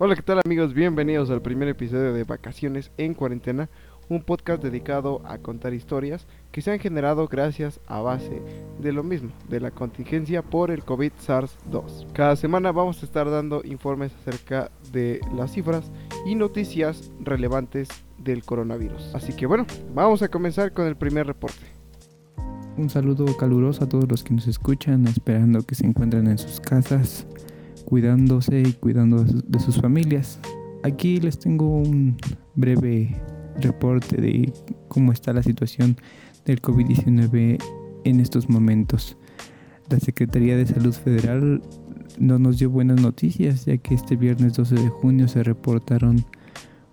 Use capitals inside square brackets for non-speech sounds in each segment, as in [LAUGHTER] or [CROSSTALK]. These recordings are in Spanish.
Hola, ¿qué tal amigos? Bienvenidos al primer episodio de Vacaciones en Cuarentena, un podcast dedicado a contar historias que se han generado gracias a base de lo mismo, de la contingencia por el COVID-SARS-2. Cada semana vamos a estar dando informes acerca de las cifras y noticias relevantes del coronavirus. Así que bueno, vamos a comenzar con el primer reporte. Un saludo caluroso a todos los que nos escuchan, esperando que se encuentren en sus casas cuidándose y cuidando de sus familias. Aquí les tengo un breve reporte de cómo está la situación del COVID-19 en estos momentos. La Secretaría de Salud Federal no nos dio buenas noticias ya que este viernes 12 de junio se reportaron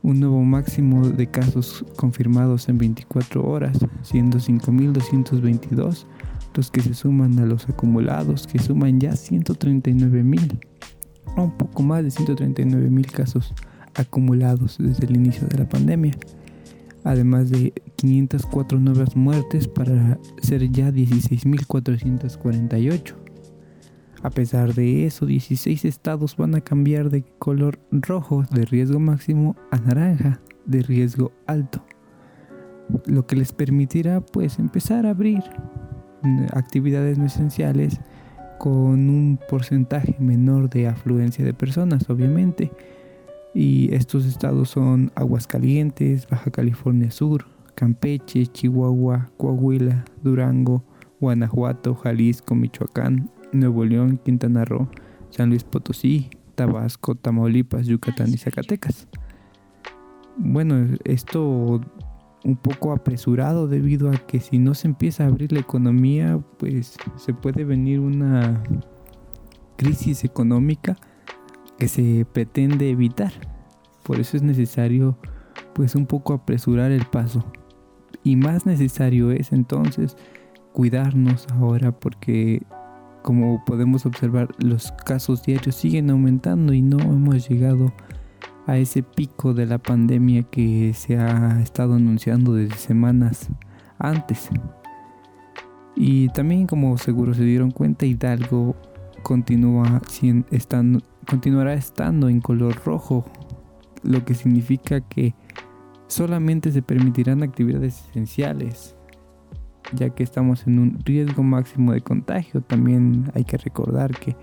un nuevo máximo de casos confirmados en 24 horas, siendo 5.222 los que se suman a los acumulados, que suman ya 139.000 un poco más de 139 mil casos acumulados desde el inicio de la pandemia, además de 504 nuevas muertes para ser ya 16.448. A pesar de eso, 16 estados van a cambiar de color rojo de riesgo máximo a naranja de riesgo alto, lo que les permitirá pues empezar a abrir actividades no esenciales con un porcentaje menor de afluencia de personas, obviamente. Y estos estados son Aguascalientes, Baja California Sur, Campeche, Chihuahua, Coahuila, Durango, Guanajuato, Jalisco, Michoacán, Nuevo León, Quintana Roo, San Luis Potosí, Tabasco, Tamaulipas, Yucatán y Zacatecas. Bueno, esto un poco apresurado debido a que si no se empieza a abrir la economía, pues se puede venir una crisis económica que se pretende evitar. Por eso es necesario pues un poco apresurar el paso. Y más necesario es entonces cuidarnos ahora porque como podemos observar los casos diarios siguen aumentando y no hemos llegado a ese pico de la pandemia que se ha estado anunciando desde semanas antes. Y también como seguro se dieron cuenta, Hidalgo continúa continuará estando en color rojo, lo que significa que solamente se permitirán actividades esenciales, ya que estamos en un riesgo máximo de contagio. También hay que recordar que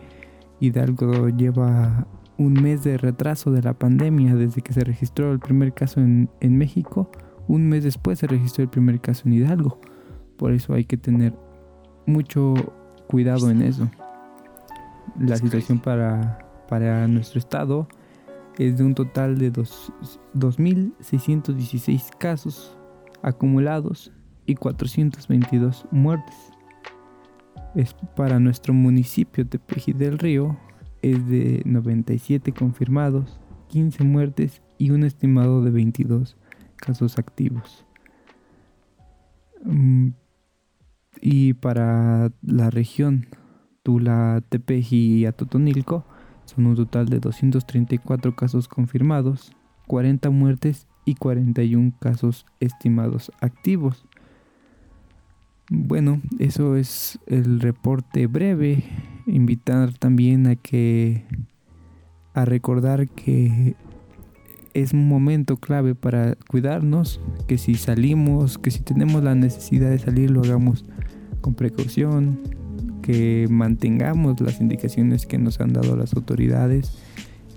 Hidalgo lleva un mes de retraso de la pandemia desde que se registró el primer caso en, México. Un mes después se registró el primer caso en Hidalgo. Por eso hay que tener mucho cuidado en eso. La situación para, para nuestro estado es de un total de 2.616 casos acumulados y 422 muertes. Es para nuestro municipio de Peji del Río es de 97 confirmados, 15 muertes y un estimado de 22 casos activos. Mm, y para la región Tula, Tepeji y Atotonilco son un total de 234 casos confirmados, 40 muertes y 41 casos estimados activos. Bueno, eso es el reporte breve. Invitar también a que a recordar que es un momento clave para cuidarnos, que si salimos, que si tenemos la necesidad de salir lo hagamos con precaución, que mantengamos las indicaciones que nos han dado las autoridades,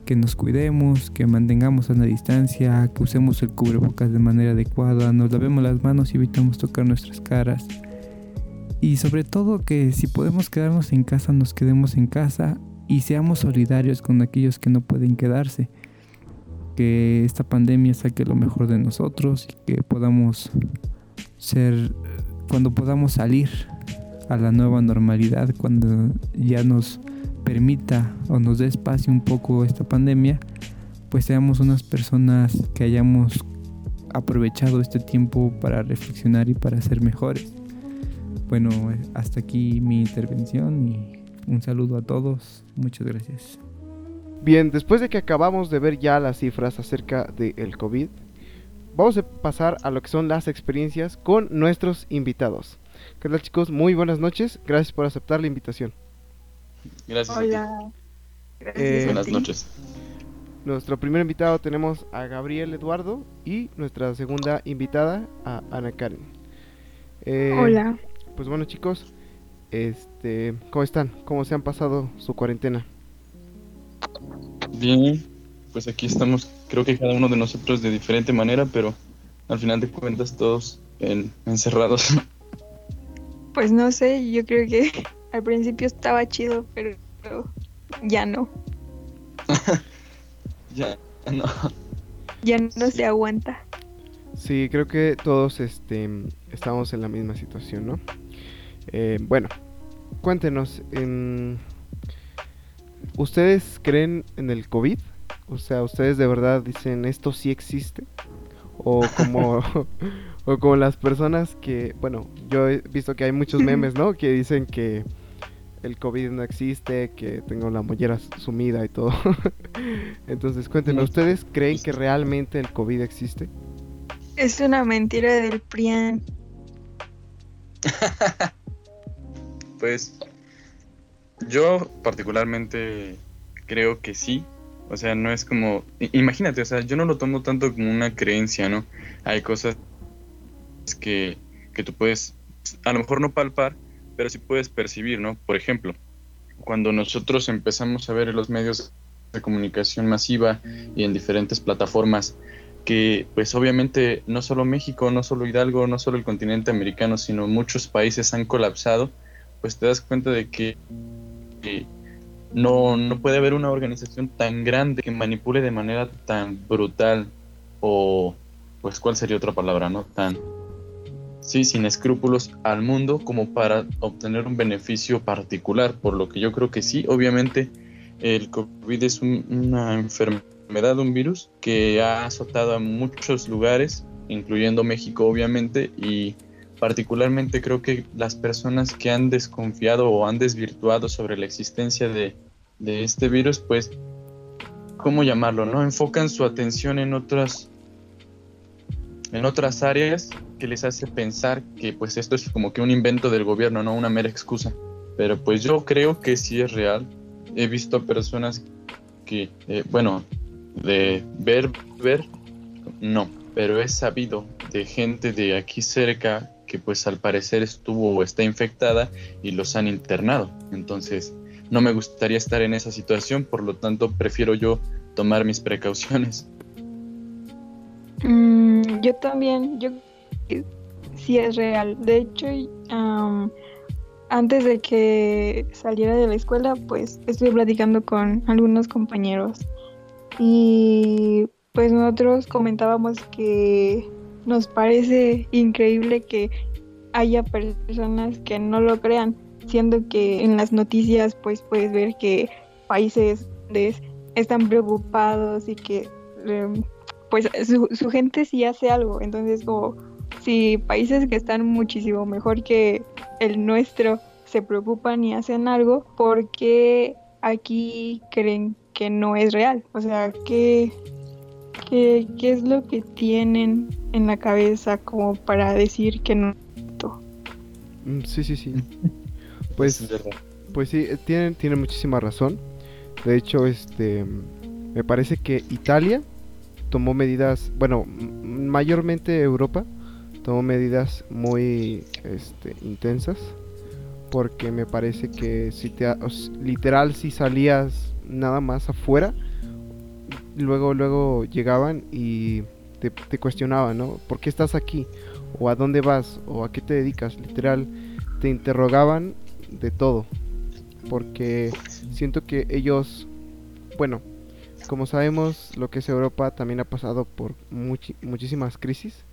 que nos cuidemos, que mantengamos a una distancia, que usemos el cubrebocas de manera adecuada, nos lavemos las manos y evitamos tocar nuestras caras y sobre todo que si podemos quedarnos en casa, nos quedemos en casa y seamos solidarios con aquellos que no pueden quedarse. Que esta pandemia saque lo mejor de nosotros y que podamos ser, cuando podamos salir a la nueva normalidad, cuando ya nos permita o nos dé espacio un poco esta pandemia, pues seamos unas personas que hayamos aprovechado este tiempo para reflexionar y para ser mejores. Bueno, hasta aquí mi intervención y un saludo a todos. Muchas gracias. Bien, después de que acabamos de ver ya las cifras acerca del COVID, vamos a pasar a lo que son las experiencias con nuestros invitados. ¿Qué tal chicos? Muy buenas noches. Gracias por aceptar la invitación. Gracias. Hola. Eh, buenas noches. nuestro primer invitado tenemos a Gabriel Eduardo y nuestra segunda invitada a Ana Karen. Eh, Hola. Pues bueno chicos, este, ¿cómo están? ¿Cómo se han pasado su cuarentena? Bien, pues aquí estamos, creo que cada uno de nosotros de diferente manera, pero al final de cuentas todos encerrados. [LAUGHS] Pues no sé, yo creo que [LAUGHS] al principio estaba chido, pero ya no. [LAUGHS] ya no. Ya no se aguanta. Sí, creo que todos este, estamos en la misma situación, ¿no? Eh, bueno, cuéntenos, ¿ustedes creen en el COVID? O sea, ¿ustedes de verdad dicen esto sí existe? O como, [LAUGHS] o como las personas que, bueno, yo he visto que hay muchos memes, ¿no? Que dicen que el COVID no existe, que tengo la mollera sumida y todo. [LAUGHS] Entonces, cuéntenos, ¿ustedes creen que realmente el COVID existe? Es una mentira del PRIAN. [LAUGHS] pues yo particularmente creo que sí. O sea, no es como... Imagínate, o sea, yo no lo tomo tanto como una creencia, ¿no? Hay cosas que, que tú puedes, a lo mejor no palpar, pero sí puedes percibir, ¿no? Por ejemplo, cuando nosotros empezamos a ver en los medios de comunicación masiva y en diferentes plataformas que pues obviamente no solo México, no solo Hidalgo, no solo el continente americano, sino muchos países han colapsado, pues te das cuenta de que, no, no puede haber una organización tan grande que manipule de manera tan brutal o pues cuál sería otra palabra, ¿no? Tan sí, sin escrúpulos al mundo como para obtener un beneficio particular, por lo que yo creo que sí, obviamente el COVID es una enfermedad, un virus que ha azotado a muchos lugares, incluyendo México obviamente, y particularmente creo que las personas que han desconfiado o han desvirtuado sobre la existencia de, de este virus, pues, ¿cómo llamarlo? ¿No? Enfocan su atención en otras en otras áreas que les hace pensar que pues esto es como que un invento del gobierno, no una mera excusa. Pero pues yo creo que sí es real. He visto personas que, eh, bueno, de ver, ver, no, pero he sabido de gente de aquí cerca pues al parecer estuvo o está infectada y los han internado. Entonces, no me gustaría estar en esa situación, por lo tanto prefiero yo tomar mis precauciones. Mm, yo también, yo sí es real. De hecho, antes de que saliera de la escuela, pues estuve platicando con algunos compañeros y pues nosotros comentábamos que nos parece increíble que haya personas que no lo crean, siendo que en las noticias pues puedes ver que países están preocupados y que em, pues su, gente sí hace algo. Entonces, como si países que están muchísimo mejor que el nuestro se preocupan y hacen algo, ¿por qué aquí creen que no es real? O sea, ¿qué, qué, qué es lo que tienen en la cabeza como para decir que no? Mm, sí, sí, sí. [LAUGHS] Pues, pues sí, tienen, tienen muchísima razón. De hecho, este, me parece que Italia tomó medidas, bueno, mayormente Europa tomó medidas muy este, intensas porque me parece que si te literal si salías nada más afuera luego luego llegaban y te, cuestionaban no por qué estás aquí o a dónde vas o a qué te dedicas literal te interrogaban de todo. Porque siento que ellos bueno como sabemos, lo que es Europa también ha pasado por muchísimas crisis.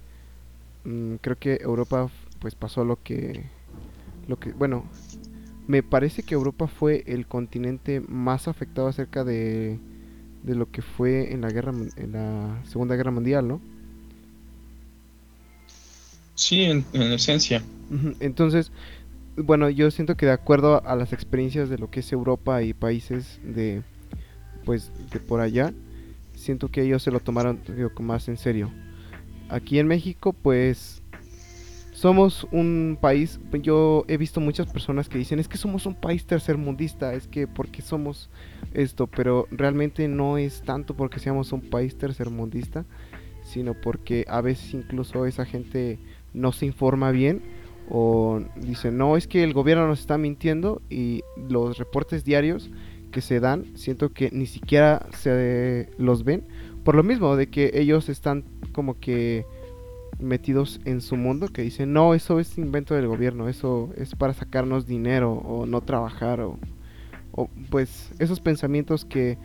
Mm, creo que Europa pues pasó lo que lo que bueno, me parece que Europa fue el continente más afectado acerca de, de lo que fue en la guerra en la Segunda Guerra Mundial, ¿no? Sí, en, en esencia. Entonces, bueno, yo siento que de acuerdo a las experiencias de lo que es Europa y países de pues de por allá, siento que ellos se lo tomaron más en serio. Aquí en México, pues somos un país, yo he visto muchas personas que dicen, es que somos un país tercermundista, es que porque somos esto, pero realmente no es tanto porque seamos un país tercermundista, sino porque a veces incluso esa gente no se informa bien o dice, no, es que el gobierno nos está mintiendo y los reportes diarios que se dan, siento que ni siquiera se los ven, por lo mismo de que ellos están como que metidos en su mundo que dicen, no, eso es invento del gobierno, eso es para sacarnos dinero o no trabajar o, o pues esos pensamientos que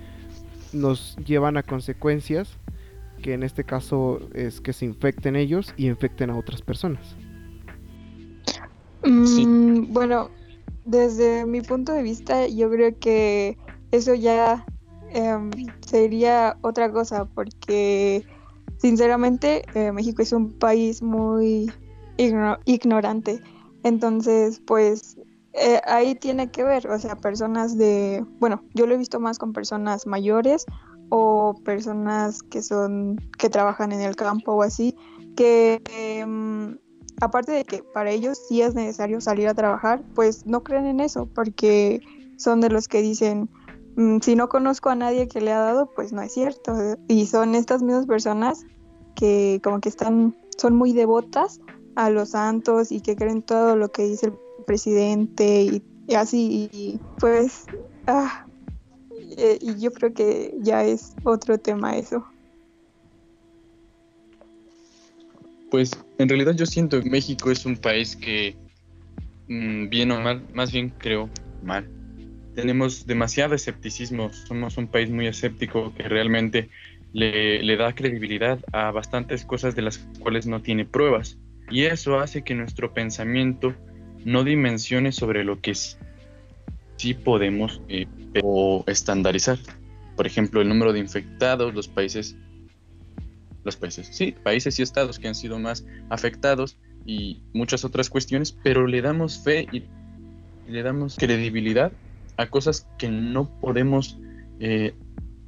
nos llevan a consecuencias que en este caso es que se infecten ellos y infecten a otras personas. Mm, bueno, desde mi punto de vista, yo creo que eso ya em, sería otra cosa, porque sinceramente eh, México es un país muy ignorante. Entonces, pues eh, ahí tiene que ver, o sea, personas de, bueno, yo lo he visto más con personas mayores o personas que son, que trabajan en el campo o así, que em, aparte de que para ellos sí es necesario salir a trabajar, pues no creen en eso, porque son de los que dicen, si no conozco a nadie que le ha dado, pues no es cierto. Y son estas mismas personas que como que están, son muy devotas a los santos y que creen todo lo que dice el presidente y, así, y pues, ah, eh, y yo creo que ya es otro tema eso. Pues en realidad yo siento que México es un país que, mm, bien o mal, más bien creo mal, tenemos demasiado escepticismo, somos un país muy escéptico que realmente le, da credibilidad a bastantes cosas de las cuales no tiene pruebas. Y eso hace que nuestro pensamiento no dimensione sobre lo que sí podemos eh, o estandarizar. Por ejemplo, el número de infectados, los países los países, sí, países y estados que han sido más afectados y muchas otras cuestiones, pero le damos fe y le damos credibilidad a cosas que no podemos eh,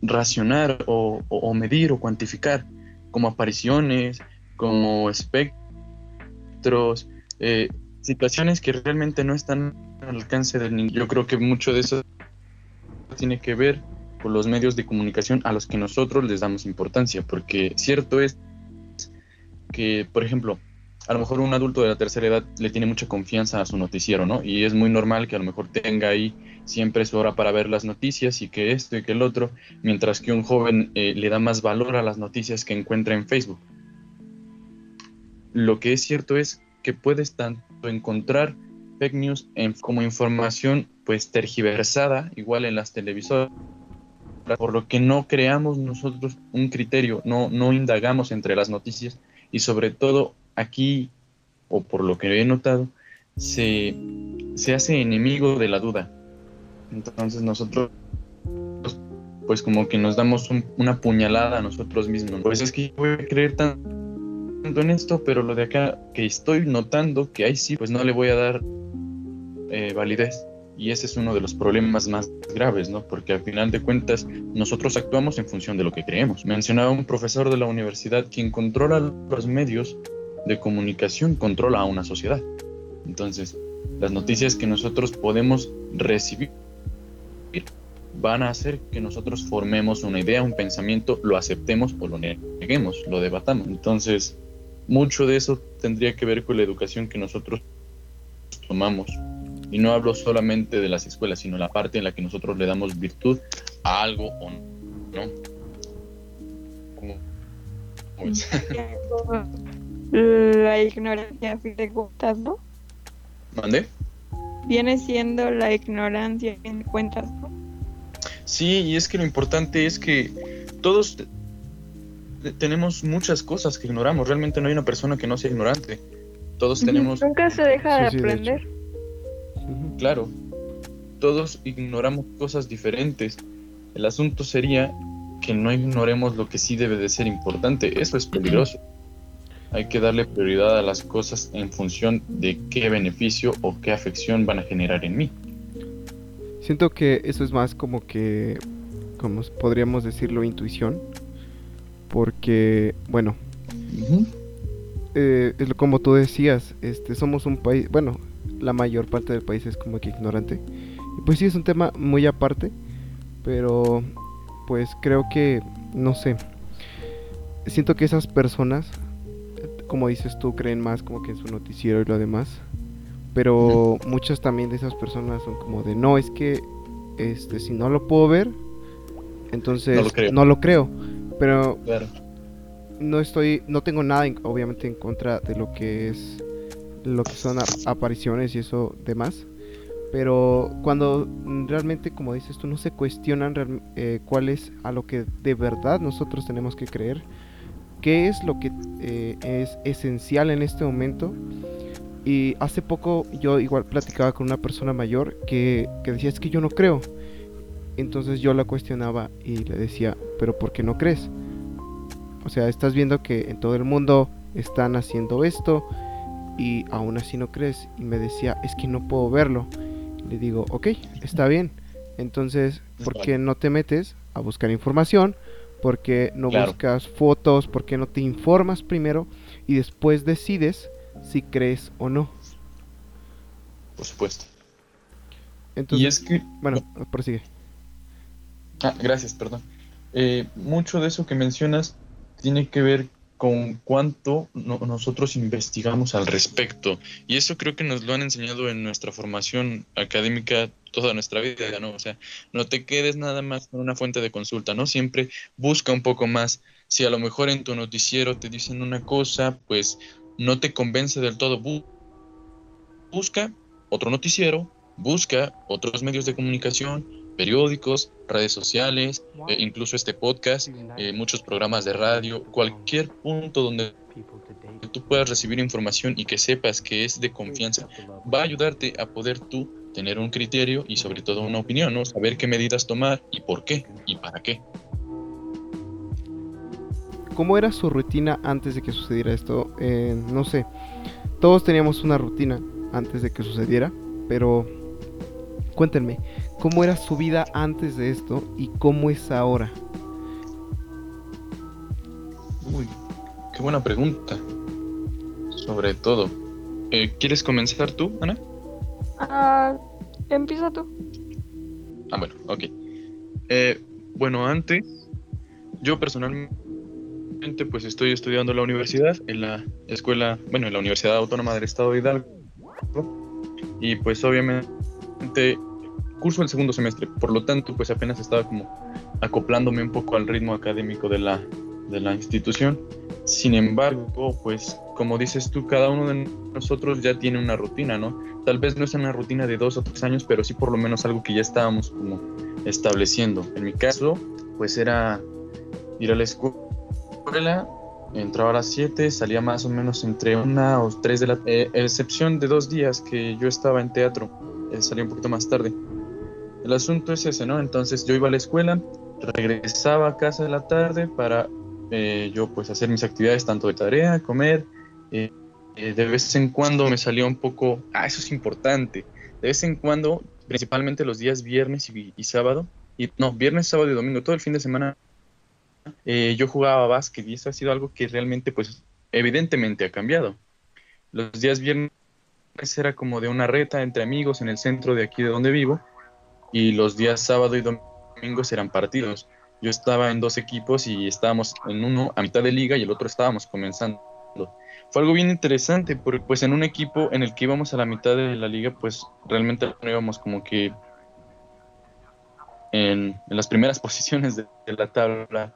racionar o, medir o cuantificar, como apariciones, como espectros, eh, situaciones que realmente no están al alcance del niño. Yo creo que mucho de eso tiene que ver por los medios de comunicación a los que nosotros les damos importancia, porque cierto es que, por ejemplo, a lo mejor un adulto de la tercera edad le tiene mucha confianza a su noticiero, ¿no? Y es muy normal que a lo mejor tenga ahí siempre su hora para ver las noticias y que esto y que el otro, mientras que un joven eh, le da más valor a las noticias que encuentra en Facebook. Lo que es cierto es que puedes tanto encontrar fake news como información pues tergiversada, igual en las televisoras, por lo que no creamos nosotros un criterio, no, no indagamos entre las noticias y sobre todo aquí, o por lo que he notado, se, hace enemigo de la duda. Entonces nosotros pues como que nos damos una puñalada a nosotros mismos. Pues es que yo voy a creer tanto en esto, pero lo de acá que estoy notando que ahí sí, pues no le voy a dar eh, validez. Y ese es uno de los problemas más graves, ¿no? Porque al final de cuentas nosotros actuamos en función de lo que creemos. Mencionaba un profesor de la universidad, quien controla los medios de comunicación, controla a una sociedad. Entonces, las noticias que nosotros podemos recibir van a hacer que nosotros formemos una idea, un pensamiento, lo aceptemos o lo neguemos, lo debatamos. Entonces, mucho de eso tendría que ver con la educación que nosotros tomamos y no hablo solamente de las escuelas, sino la parte en la que nosotros le damos virtud a algo o no. ¿Cómo, es? [LAUGHS] [LAUGHS] La ignorancia, a fin de cuentas, ¿no? ¿Mande? Viene siendo la ignorancia, a fin de cuentas, ¿no? Sí, y es que lo importante es que todos tenemos muchas cosas que ignoramos. Realmente no hay una persona que no sea ignorante. Todos tenemos. Nunca se deja de aprender. Claro, todos ignoramos cosas diferentes. El asunto sería que no ignoremos lo que sí debe de ser importante. Eso es peligroso. Hay que darle prioridad a las cosas en función de qué beneficio o qué afección van a generar en mí. Siento que eso es más como que, como podríamos decirlo, intuición. Porque, bueno, eh, es como tú decías, este, somos un país, bueno, la mayor parte del país es como que ignorante. Y pues sí, es un tema muy aparte, pero pues creo que, no sé, siento que esas personas, como dices tú, creen más como que en su noticiero y lo demás. Pero muchas también de esas personas son como de, no, es que este si no lo puedo ver, entonces no lo creo. Pero no estoy, no tengo nada, obviamente, en contra de lo que es, lo que son apariciones y eso demás. Pero cuando realmente, como dices tú, no se cuestionan eh, cuál es a lo que de verdad nosotros tenemos que creer, qué es lo que eh, es esencial en este momento. Y hace poco yo igual platicaba con una persona mayor que, que decía, es que yo no creo. Entonces yo la cuestionaba y le decía, pero ¿por qué no crees? O sea, estás viendo que en todo el mundo están haciendo esto y aún así no crees. Y me decía, es que no puedo verlo. Le digo, ok, está bien. Entonces, ¿por qué no te metes a buscar información? ¿Por qué no buscas fotos? ¿Por qué no te informas primero? Y después decides si crees o no. Por supuesto. Entonces, y es que... Bueno, prosigue. Ah, gracias, perdón. Eh, mucho de eso que mencionas tiene que ver con cuánto nosotros investigamos al respecto. Y eso creo que nos lo han enseñado en nuestra formación académica toda nuestra vida, ¿no? O sea, no te quedes nada más con una fuente de consulta, ¿no? Siempre busca un poco más. Si a lo mejor en tu noticiero te dicen una cosa, pues no te convence del todo. busca otro noticiero, busca otros medios de comunicación, periódicos, redes sociales, eh, incluso este podcast, eh, muchos programas de radio, cualquier punto donde tú puedas recibir información y que sepas que es de confianza, va a ayudarte a poder tú tener un criterio y sobre todo una opinión, ¿no? Saber qué medidas tomar y por qué y para qué. ¿Cómo era su rutina antes de que sucediera esto? Eh, no sé, todos teníamos una rutina antes de que sucediera, pero cuéntenme, ¿cómo era su vida antes de esto y cómo es ahora? Uy, qué buena pregunta. Sobre todo. Eh, ¿Quieres comenzar tú, Ana? Ah, empieza tú. Ah, bueno, ok. Eh, bueno, antes, yo personalmente pues estoy estudiando en la universidad, en la escuela, bueno, en la Universidad Autónoma del Estado de Hidalgo. Y pues obviamente curso el segundo semestre, por lo tanto, pues apenas estaba como acoplándome un poco al ritmo académico de la, de la institución. Sin embargo, pues como dices tú, cada uno de nosotros ya tiene una rutina, ¿no? Tal vez no es una rutina de dos o tres años, pero sí por lo menos algo que ya estábamos como estableciendo. En mi caso, pues era ir a la escuela, entraba a las 7, salía más o menos entre una o tres de la... Eh, excepción de dos días que yo estaba en teatro, eh, salía un poquito más tarde. El asunto es ese, ¿no? Entonces yo iba a la escuela, regresaba a casa de la tarde para eh, yo pues hacer mis actividades tanto de tarea, comer. Eh, eh, de vez en cuando me salía un poco, ah, eso es importante. De vez en cuando, principalmente los días viernes y, sábado, y no, viernes, sábado y domingo, todo el fin de semana, yo jugaba básquet y eso ha sido algo que realmente pues evidentemente ha cambiado. Los días viernes era como de una reta entre amigos en el centro de aquí de donde vivo y los días sábado y domingo eran partidos. Yo estaba en dos equipos y estábamos en uno a mitad de liga y el otro estábamos comenzando. Fue algo bien interesante porque pues en un equipo en el que íbamos a la mitad de la liga pues realmente no íbamos como que en, las primeras [LAUGHS] posiciones de, la tabla,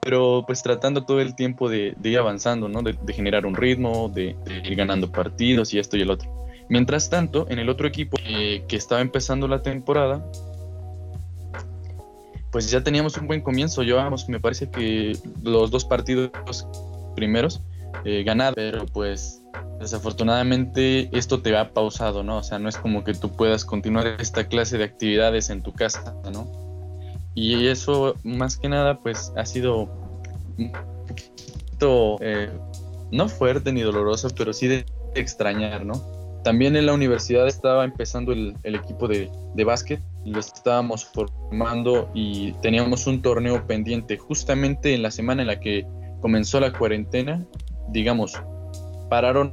pero pues tratando todo el tiempo de, ir avanzando, ¿no? De, generar un ritmo, de, ir ganando partidos y esto y el otro. Mientras tanto, en el otro equipo eh, que estaba empezando la temporada, pues ya teníamos un buen comienzo. Llevábamos, me parece que los dos partidos primeros eh, ganados, pero pues desafortunadamente esto te ha pausado, ¿no? O sea, no es como que tú puedas continuar esta clase de actividades en tu casa, ¿no? Y eso, más que nada, pues ha sido un poquito, eh, no fuerte ni doloroso, pero sí de extrañar, ¿no? También en la universidad estaba empezando el, equipo de, de básquet, lo estábamos formando y teníamos un torneo pendiente justamente en la semana en la que comenzó la cuarentena, digamos, pararon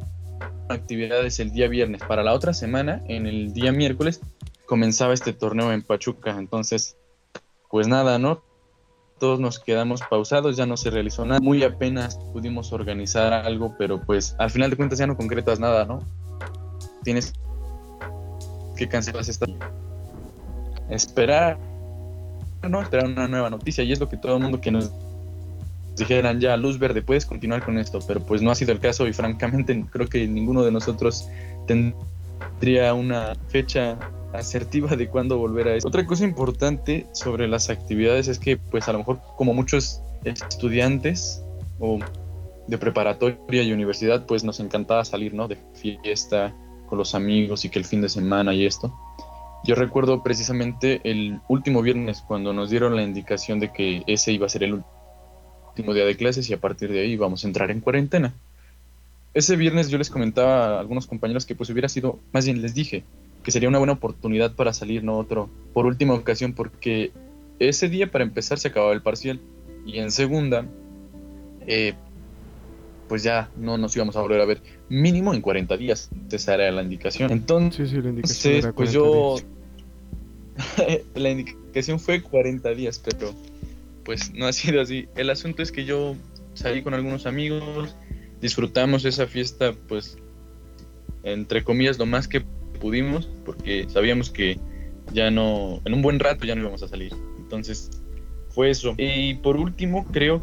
actividades el día viernes. Para la otra semana, en el día miércoles, comenzaba este torneo en Pachuca. Entonces, pues nada, ¿no? Todos nos quedamos pausados, ya no se realizó nada. Muy apenas pudimos organizar algo, pero pues al final de cuentas ya no concretas nada, ¿no? Tienes que cancelar esta. Esperar, ¿no? Esperar una nueva noticia y es lo que todo el mundo que nos dijeran ya luz verde, puedes continuar con esto, pero pues no ha sido el caso y francamente creo que ninguno de nosotros tendría una fecha asertiva de cuándo volver a eso. Otra cosa importante sobre las actividades es que pues a lo mejor como muchos estudiantes o de preparatoria y universidad pues nos encantaba salir, ¿no? De fiesta con los amigos y que el fin de semana y esto. Yo recuerdo precisamente el último viernes cuando nos dieron la indicación de que ese iba a ser el último día de clases y a partir de ahí vamos a entrar en cuarentena. Ese viernes yo les comentaba a algunos compañeros que pues hubiera sido, más bien les dije, que sería una buena oportunidad para salir, no otro, por última ocasión, porque ese día para empezar se acababa el parcial y en segunda, eh, pues ya no nos íbamos a volver a ver mínimo en 40 días. Esa era la indicación. Entonces, sí, la indicación pues yo... [LAUGHS] la indicación fue 40 días, pero pues no ha sido así. El asunto es que yo salí con algunos amigos, disfrutamos esa fiesta, pues, entre comillas, lo más que pudimos, porque sabíamos que ya no, en un buen rato ya no íbamos a salir. Entonces, fue eso. Y por último, creo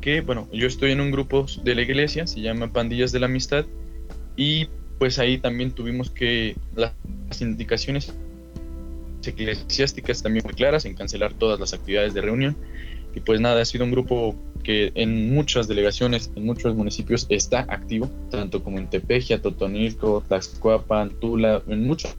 que, bueno, yo estoy en un grupo de la iglesia, se llama Pandillas de la Amistad, y pues ahí también tuvimos que las indicaciones eclesiásticas también muy claras en cancelar todas las actividades de reunión. Y pues nada, ha sido un grupo que en muchas delegaciones, en muchos municipios está activo, tanto como en Tepeji, Totonilco, Tlaxcuapan, Tula, en muchas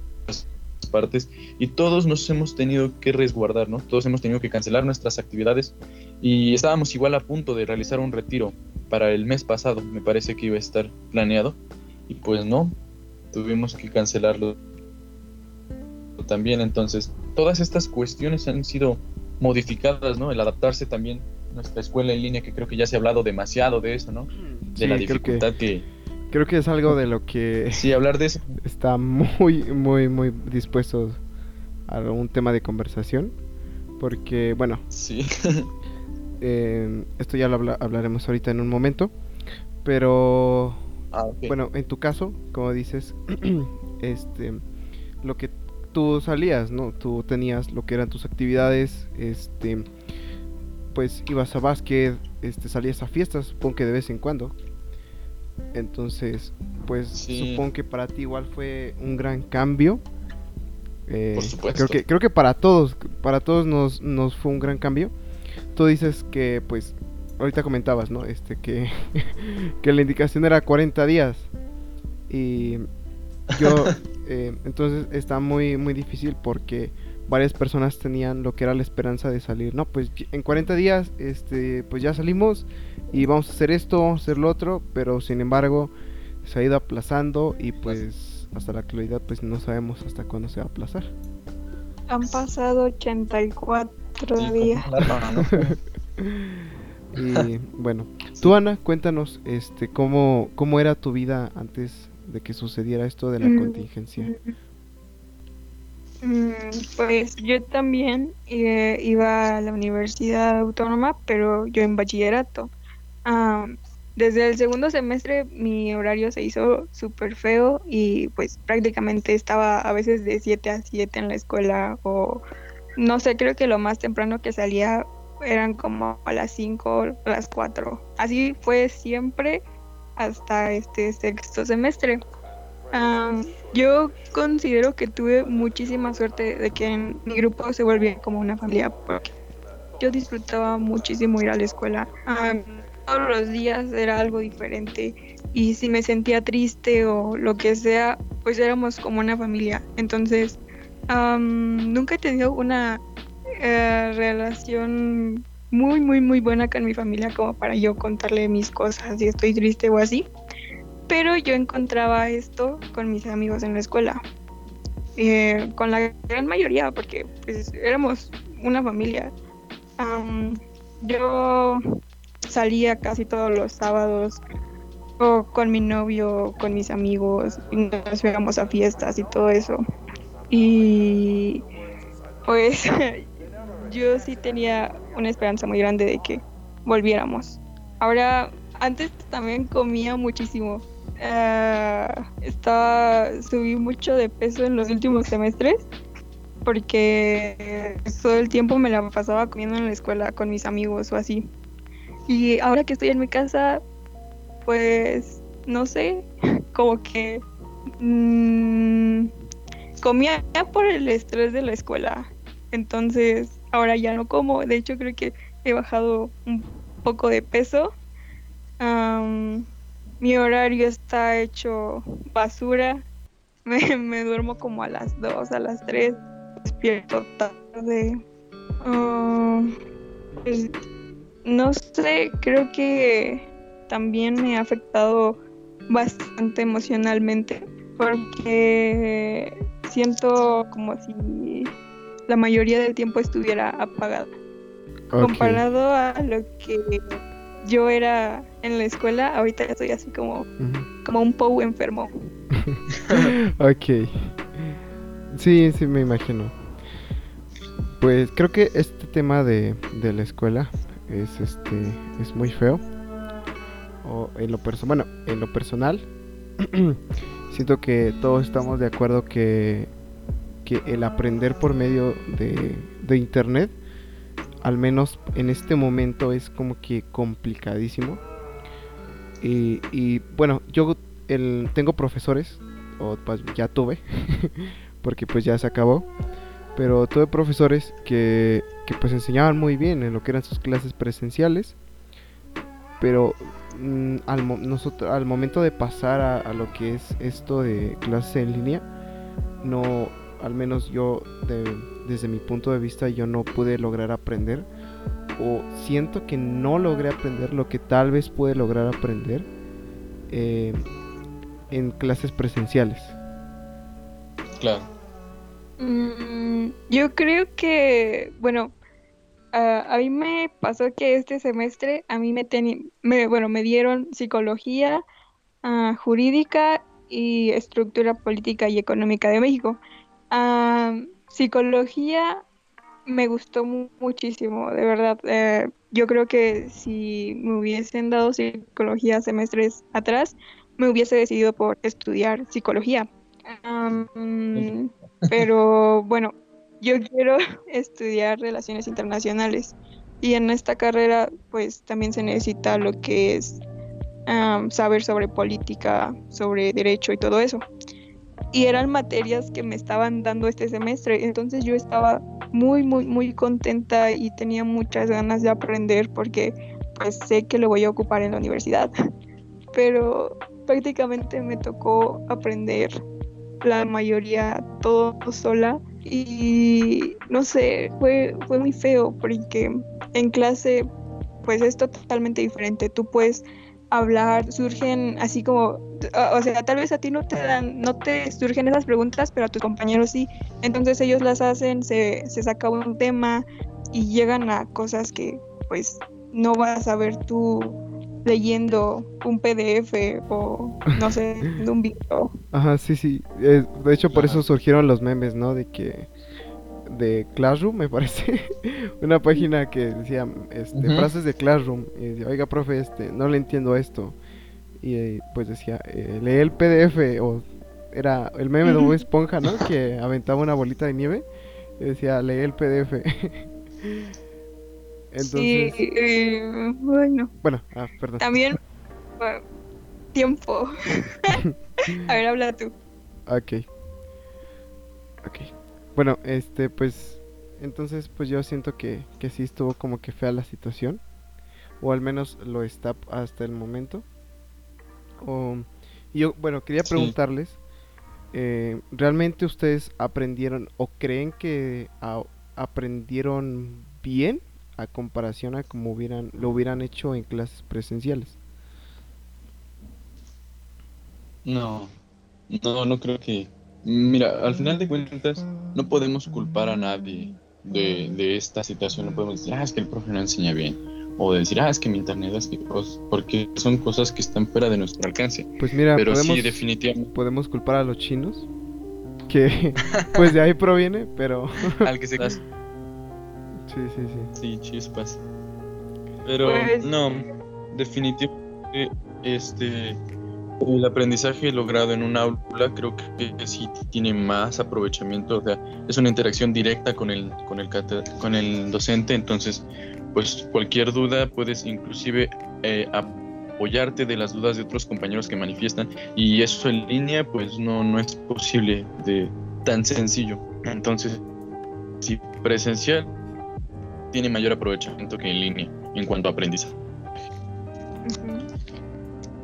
partes y todos nos hemos tenido que resguardar, ¿no? Todos hemos tenido que cancelar nuestras actividades y estábamos igual a punto de realizar un retiro para el mes pasado, me parece que iba a estar planeado y pues no, tuvimos que cancelarlo también, entonces todas estas cuestiones han sido modificadas, ¿no? El adaptarse también nuestra escuela en línea, que creo que ya se ha hablado demasiado de eso, ¿no? De la dificultad que, Creo que es algo de lo que... Sí, hablar de eso. [LAUGHS] Está muy, muy, muy dispuesto a un tema de conversación. Porque, bueno... Sí. [LAUGHS] eh, esto ya lo hablaremos ahorita en un momento. Pero... Ah, bueno, en tu caso, como dices, [CLEARS THROAT] este... Lo que tú salías, ¿no? Tú tenías lo que eran tus actividades, este, pues ibas a básquet, este, salías a fiestas, supongo que de vez en cuando. Entonces, pues supongo que para ti igual fue un gran cambio. Eh, Por supuesto. Creo que, creo que para todos, para todos nos, nos fue un gran cambio. Tú dices que, pues, ahorita comentabas, ¿no? Este, que, [LAUGHS] que la indicación era 40 días. Y yo, [LAUGHS] eh, entonces está muy, muy difícil porque varias personas tenían lo que era la esperanza de salir. No, pues en 40 días, este, pues ya salimos y vamos a hacer esto, vamos a hacer lo otro, pero sin embargo se ha ido aplazando y pues hasta la actualidad pues no sabemos hasta cuándo se va a aplazar. Han pasado 84 días. [LAUGHS] y bueno, tú Ana, cuéntanos este cómo, cómo era tu vida antes de que sucediera esto de la mm, contingencia? Mm, pues yo también eh, iba a la universidad autónoma, pero yo en bachillerato. Desde el segundo semestre mi horario se hizo súper feo y pues prácticamente estaba a veces de 7 a 7 en la escuela o no sé, creo que lo más temprano que salía eran como a las 5 o a las 4. Así fue siempre hasta este sexto semestre. yo considero que tuve muchísima suerte de que en mi grupo se volviera como una familia porque yo disfrutaba muchísimo ir a la escuela. Todos los días era algo diferente y si me sentía triste o lo que sea, pues éramos como una familia. Entonces, nunca he tenido una eh, relación muy, muy, muy buena con mi familia como para yo contarle mis cosas si estoy triste o así. Pero yo encontraba esto con mis amigos en la escuela. Eh, con la gran mayoría, porque pues éramos una familia. yo salía casi todos los sábados o con mi novio, con mis amigos, y nos íbamos a fiestas y todo eso. Y pues [LAUGHS] yo sí tenía una esperanza muy grande de que volviéramos. Ahora, antes también comía muchísimo. Ah, estaba, subí mucho de peso en los últimos semestres porque todo el tiempo me la pasaba comiendo en la escuela con mis amigos o así. Y ahora que estoy en mi casa, pues no sé, [LAUGHS] como que mmm, comía por el estrés de la escuela. Entonces, ahora ya no como. De hecho, creo que he bajado un poco de peso. mi horario está hecho basura. [LAUGHS] Me, duermo como a las 2, a las 3. Despierto tarde. Pues, no sé, creo que también me ha afectado bastante emocionalmente porque siento como si la mayoría del tiempo estuviera apagada. Comparado a lo que yo era en la escuela, ahorita estoy así como, como un Pou enfermo. [LAUGHS] ok. Sí, sí, me imagino. Pues creo que este tema de, de la escuela es este es muy feo. O en lo bueno, en lo personal [CLEARS THROAT] siento que todos estamos de acuerdo que, que el aprender por medio de, de internet al menos en este momento es como que complicadísimo. Y, y bueno, yo el, tengo profesores, o pues ya tuve, [LAUGHS] porque pues ya se acabó. Pero tuve profesores que, que pues enseñaban muy bien en lo que eran sus clases presenciales. Pero mm, al, nosotros, al momento de pasar a, a, lo que es esto de clases en línea, no, al menos yo de, desde mi punto de vista yo no pude lograr aprender o siento que no logré aprender lo que tal vez pude lograr aprender eh, en clases presenciales. Claro. Mm, yo creo que, bueno, a mí me pasó que este semestre a mí me, me bueno, me dieron psicología uh, jurídica y estructura política y económica de México. Uh, Psicología me gustó muchísimo, de verdad. Eh, yo creo que si me hubiesen dado psicología semestres atrás, me hubiese decidido por estudiar psicología. pero bueno, yo quiero [LAUGHS] estudiar relaciones internacionales y en esta carrera pues también se necesita lo que es saber sobre política, sobre derecho y todo eso y eran materias que me estaban dando este semestre. Entonces yo estaba muy, muy, muy contenta y tenía muchas ganas de aprender porque pues sé que lo voy a ocupar en la universidad. [LAUGHS] Pero prácticamente me tocó aprender la mayoría todo sola y no sé, fue, fue muy feo porque en clase pues es totalmente diferente. Tú puedes hablar, surgen así como, o sea, tal vez a ti no te dan, no te surgen esas preguntas, pero a tus compañeros sí. Entonces ellos las hacen, se, se saca un tema y llegan a cosas que pues no vas a ver tú leyendo un PDF o no sé, [LAUGHS] de un video. Ajá, sí, sí. de hecho, por eso surgieron los memes, ¿no? De que de Classroom, me parece, [LAUGHS] una página que decía este, frases de Classroom y decía, oiga, profe, este, no le entiendo esto. Y eh, pues decía, eh, lee el PDF o era el meme de Bob Esponja, ¿no? Que aventaba una bolita de nieve y decía, lee el PDF. [LAUGHS] Entonces... Sí, eh, bueno. Bueno, ah, perdón. También tiempo. [LAUGHS] A ver, habla tú. Ok. Ok. Bueno, este, pues, entonces, pues yo siento que, que sí estuvo como que fea la situación. O al menos lo está hasta el momento. O, y yo, bueno, quería preguntarles, eh, ¿realmente ustedes aprendieron o creen que aprendieron bien a comparación a como hubieran, lo hubieran hecho en clases presenciales? No, no, no creo que Mira, al final de cuentas, no podemos culpar a nadie de, esta situación. No podemos decir, ah, es que el profe no enseña bien. o de decir, ah, es que mi internet es que porque son cosas que están fuera de nuestro alcance. Pues mira, Pero podemos, sí, definitivamente, podemos culpar a los chinos, que [LAUGHS] pues de ahí proviene, pero al que se sí, sí, sí. Sí, chispas. Pero Pues- no, definitivamente este el aprendizaje logrado en un aula creo que sí tiene más aprovechamiento, o sea, es una interacción directa con el con el cate- con el docente, entonces pues cualquier duda puedes inclusive eh, apoyarte de las dudas de otros compañeros que manifiestan y eso en línea pues no no es posible de tan sencillo. Entonces, sí presencial tiene mayor aprovechamiento que en línea en cuanto a aprendizaje.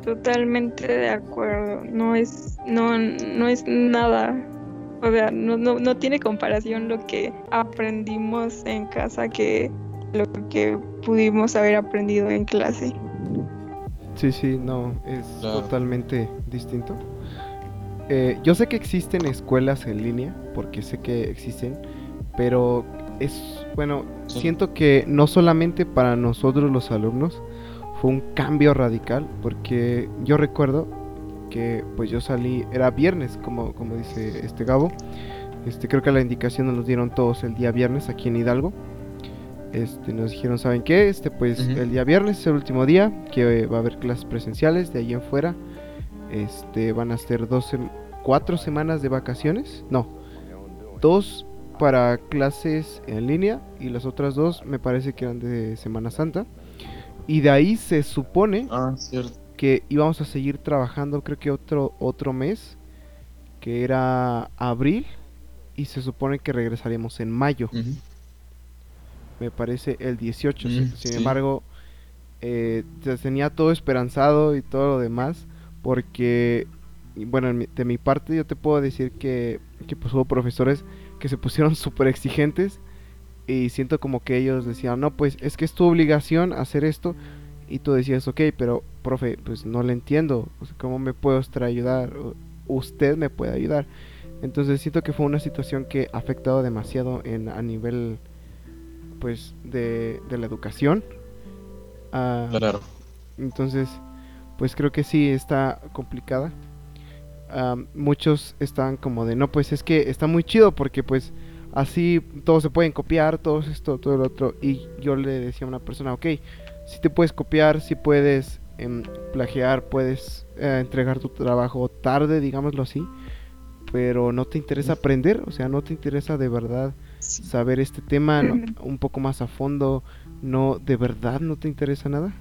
Totalmente de acuerdo. No es, no, no es nada. O sea, no, no, no tiene comparación lo que aprendimos en casa que lo que pudimos haber aprendido en clase. Sí, sí, no, es Claro. totalmente distinto. Eh, yo sé que existen escuelas en línea, porque sé que existen, pero es, bueno, Sí. siento que no solamente para nosotros los alumnos fue un cambio radical, porque yo recuerdo que pues yo salí, era viernes, como, como dice este Gabo, este, creo que la indicación nos dieron todos el día viernes aquí en Hidalgo. Este, nos dijeron, ¿saben qué? Este, pues el día viernes es el último día que eh, va a haber clases presenciales. De ahí en fuera, este, van a ser dos, sem- cuatro semanas de vacaciones. No, dos para clases en línea y las otras dos me parece que eran de Semana Santa. Y de ahí se supone Ah, que íbamos a seguir trabajando, creo que otro, otro mes, que era abril, y se supone que regresaríamos en mayo me parece el 18. sin- sin sí. embargo, eh, te- tenía todo esperanzado y todo lo demás, porque, bueno, de mi parte yo te puedo decir que, que pues hubo profesores que se pusieron [LAUGHS] súper exigentes y siento como que ellos decían, no, pues es que es tu obligación hacer esto. Y tú decías, ok, pero profe, pues no le entiendo. o sea, ¿Cómo me usted ayudar? Usted me puede ayudar. Entonces siento que fue una situación que ha afectado demasiado en, a nivel pues de, de la educación. Ah, Claro. entonces, pues creo que sí está complicada. Am, muchos están como de, no, pues es que está muy chido porque pues así todos se pueden copiar, todo esto, todo lo otro. Y yo le decía a una persona, ok, si te puedes copiar, si puedes em, plagiar, puedes eh, entregar tu trabajo tarde, digámoslo así. Pero no te interesa aprender, o sea, no te interesa de verdad saber este tema no- un poco más a fondo, no, de verdad no te interesa nada.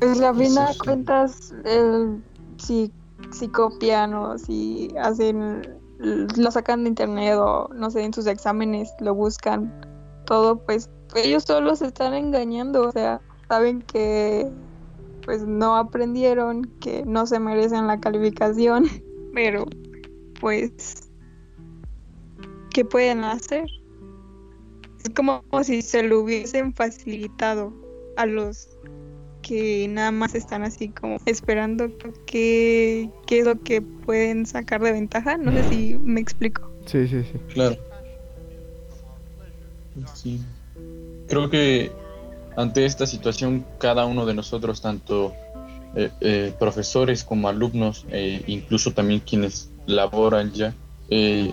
Pues la final cuentas, el- si, si copian o si hacen, lo sacan de internet o no sé, en sus exámenes lo buscan, todo, pues ellos solo se están engañando, o sea, saben que pues no aprendieron, que no se merecen la calificación, [LAUGHS] pero pues, ¿qué pueden hacer? Es como si se lo hubiesen facilitado a los que nada más están así como esperando qué, qué es lo que pueden sacar de ventaja. No sé si me explico. Sí, sí, sí. Claro. Sí. Creo que ante esta situación, cada uno de nosotros, tanto eh, eh, profesores como alumnos, e incluso también quienes laboran ya, eh,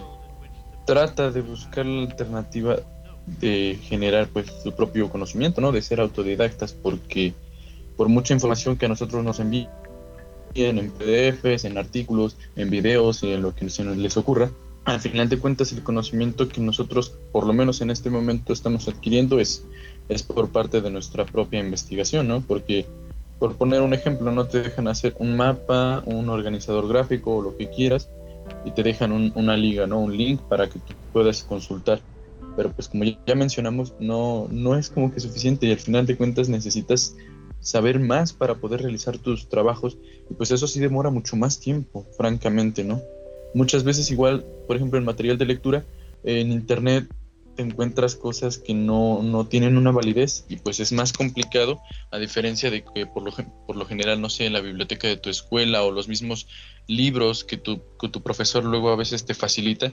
trata de buscar la alternativa de generar pues su propio conocimiento, ¿no? De ser autodidactas, porque por mucha información que a nosotros nos envíen en PDFs, en artículos, en videos, en lo que se les ocurra, al final de cuentas el conocimiento que nosotros, por lo menos en este momento, estamos adquiriendo es, es por parte de nuestra propia investigación, ¿no? Porque, por poner un ejemplo, no te dejan hacer un mapa, un organizador gráfico o lo que quieras, y te dejan un- una liga, ¿no? Un link para que tú puedas consultar. Pero pues como ya mencionamos, no, no es como que suficiente y al final de cuentas necesitas saber más para poder realizar tus trabajos y pues eso sí demora mucho más tiempo, francamente, ¿no? Muchas veces igual, por ejemplo, en material de lectura, en internet te encuentras cosas que no, no tienen una validez y pues es más complicado a diferencia de que por lo, por lo general, no sé, en la biblioteca de tu escuela o los mismos libros que tu, que tu profesor luego a veces te facilita,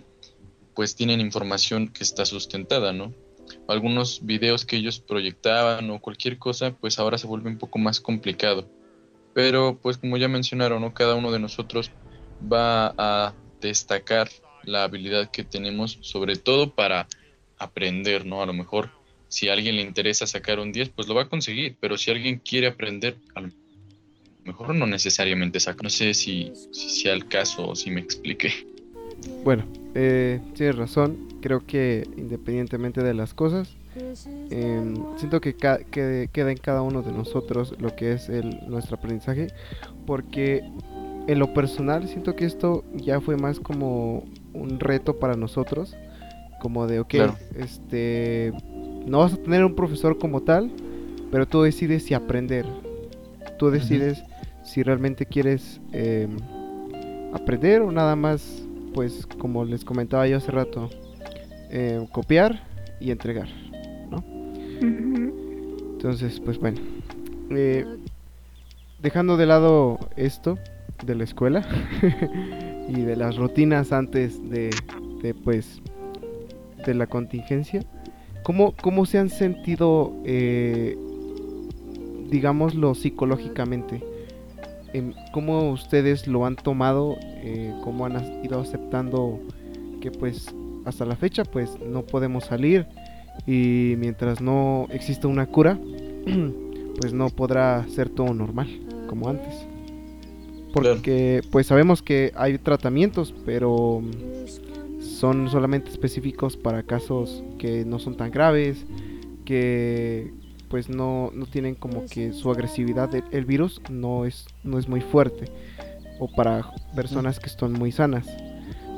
pues tienen información que está sustentada, ¿no? Algunos videos que ellos proyectaban o cualquier cosa, pues ahora se vuelve un poco más complicado. Pero pues como ya mencionaron, ¿no? cada uno de nosotros va a destacar la habilidad que tenemos, sobre todo para aprender, ¿no? A lo mejor si a alguien le interesa sacar un 10, pues lo va a conseguir, pero si alguien quiere aprender, a lo mejor no necesariamente saca. No sé si, sea el caso o si me expliqué. Bueno, eh, tienes razón. Creo que independientemente de las cosas, em, siento que, queda en cada uno de nosotros lo que es el, nuestro aprendizaje, porque en lo personal siento que esto ya fue más como un reto para nosotros, como de, ok, este, no vas a tener un profesor como tal, pero tú decides si aprender, tú decides si realmente quieres em, aprender o nada más, pues como les comentaba yo hace rato, em, copiar y entregar, ¿no? Entonces, pues bueno, eh, dejando de lado esto, de la escuela [LAUGHS] y de las rutinas antes de, pues de la contingencia cómo, cómo se han sentido eh, digámoslo psicológicamente cómo ustedes lo han tomado eh, cómo han ido aceptando que pues hasta la fecha pues no podemos salir y mientras no exista una cura [CLEARS THROAT] pues no podrá ser todo normal como antes. Porque pues sabemos que hay tratamientos, pero son solamente específicos para casos que no son tan graves, que pues no, no tienen como que su agresividad del virus no es, no es muy fuerte, o para personas que están muy sanas.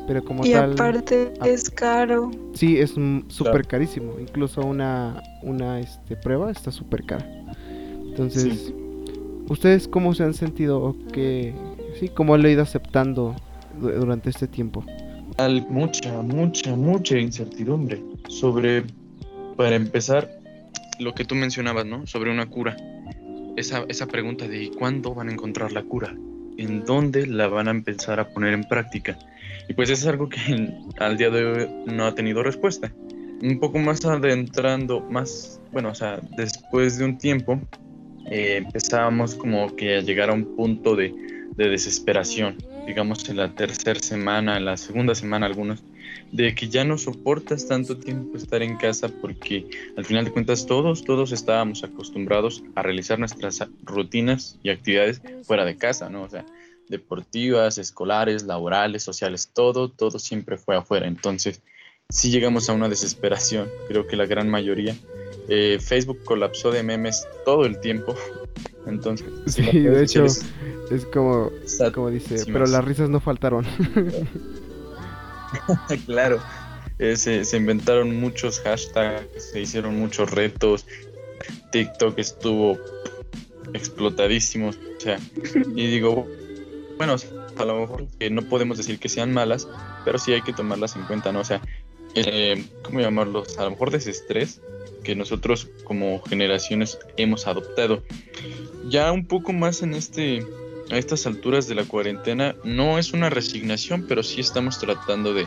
Pero como y tal... aparte es caro. Sí, es súper carísimo. Incluso una, una este, prueba está súper cara. Entonces, ¿ustedes cómo se han sentido? ¿Qué, Sí, ¿cómo lo he ido aceptando durante este tiempo? Mucha, mucha, mucha incertidumbre sobre, para empezar, lo que tú mencionabas, ¿no? Sobre una cura. Esa, esa pregunta de ¿cuándo van a encontrar la cura? ¿En dónde la van a empezar a poner en práctica? Y pues es algo que al día de hoy no ha tenido respuesta. Un poco más adentrando, más, bueno, o sea, después de un tiempo, eh, empezábamos como que a llegar a un punto de de desesperación, digamos en la tercera semana, en la segunda semana algunos, de que ya no soportas tanto tiempo estar en casa porque al final de cuentas todos, todos estábamos acostumbrados a realizar nuestras rutinas y actividades fuera de casa, ¿no? O sea, deportivas, escolares, laborales, sociales, todo, todo siempre fue afuera. Entonces, sí llegamos a una desesperación, creo que la gran mayoría. Eh, Facebook colapsó de memes todo el tiempo entonces, [LAUGHS] sí, de hecho, es, como, como dice, pero las risas no faltaron. [LAUGHS] claro, eh, se, inventaron muchos hashtags, se hicieron muchos retos, TikTok estuvo explotadísimo, o sea, y digo, bueno, a lo mejor que no podemos decir que sean malas, pero sí hay que tomarlas en cuenta, ¿no? O sea, eh, ¿cómo llamarlos? A lo mejor desestrés que nosotros como generaciones hemos adoptado ya un poco más en este a estas alturas de la cuarentena no es una resignación, pero sí estamos tratando de,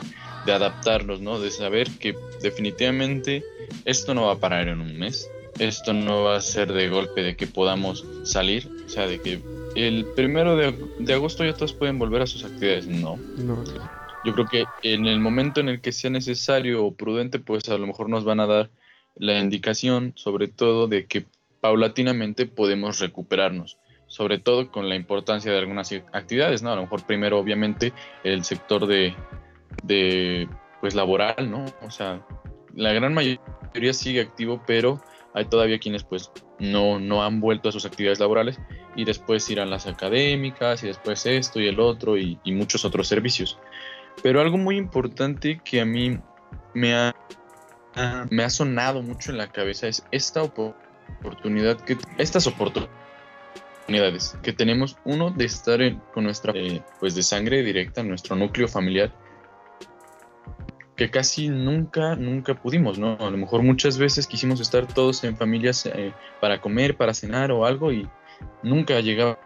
adaptarnos, ¿no? De saber que definitivamente esto no va a parar en un mes, esto no va a ser de golpe de que podamos salir, o sea, de que el primero de, de agosto ya todos pueden volver a sus actividades, no. no. Yo creo que en el momento en el que sea necesario o prudente, pues a lo mejor nos van a dar la indicación, sobre todo, de que paulatinamente podemos recuperarnos, sobre todo con la importancia de algunas actividades, ¿no? A lo mejor primero, obviamente, el sector de, de pues laboral, ¿no? O sea, la gran mayoría sigue activo, pero hay todavía quienes pues no, no han vuelto a sus actividades laborales y después irán las académicas y después esto y el otro y, y muchos otros servicios. Pero algo muy importante que a mí me ha, me ha sonado mucho en la cabeza es esta oportunidad que estas oportunidades que tenemos uno de estar con nuestra eh, pues de sangre directa nuestro núcleo familiar que casi nunca nunca pudimos no a lo mejor muchas veces quisimos estar todos en familias eh, para comer para cenar o algo y nunca llegaba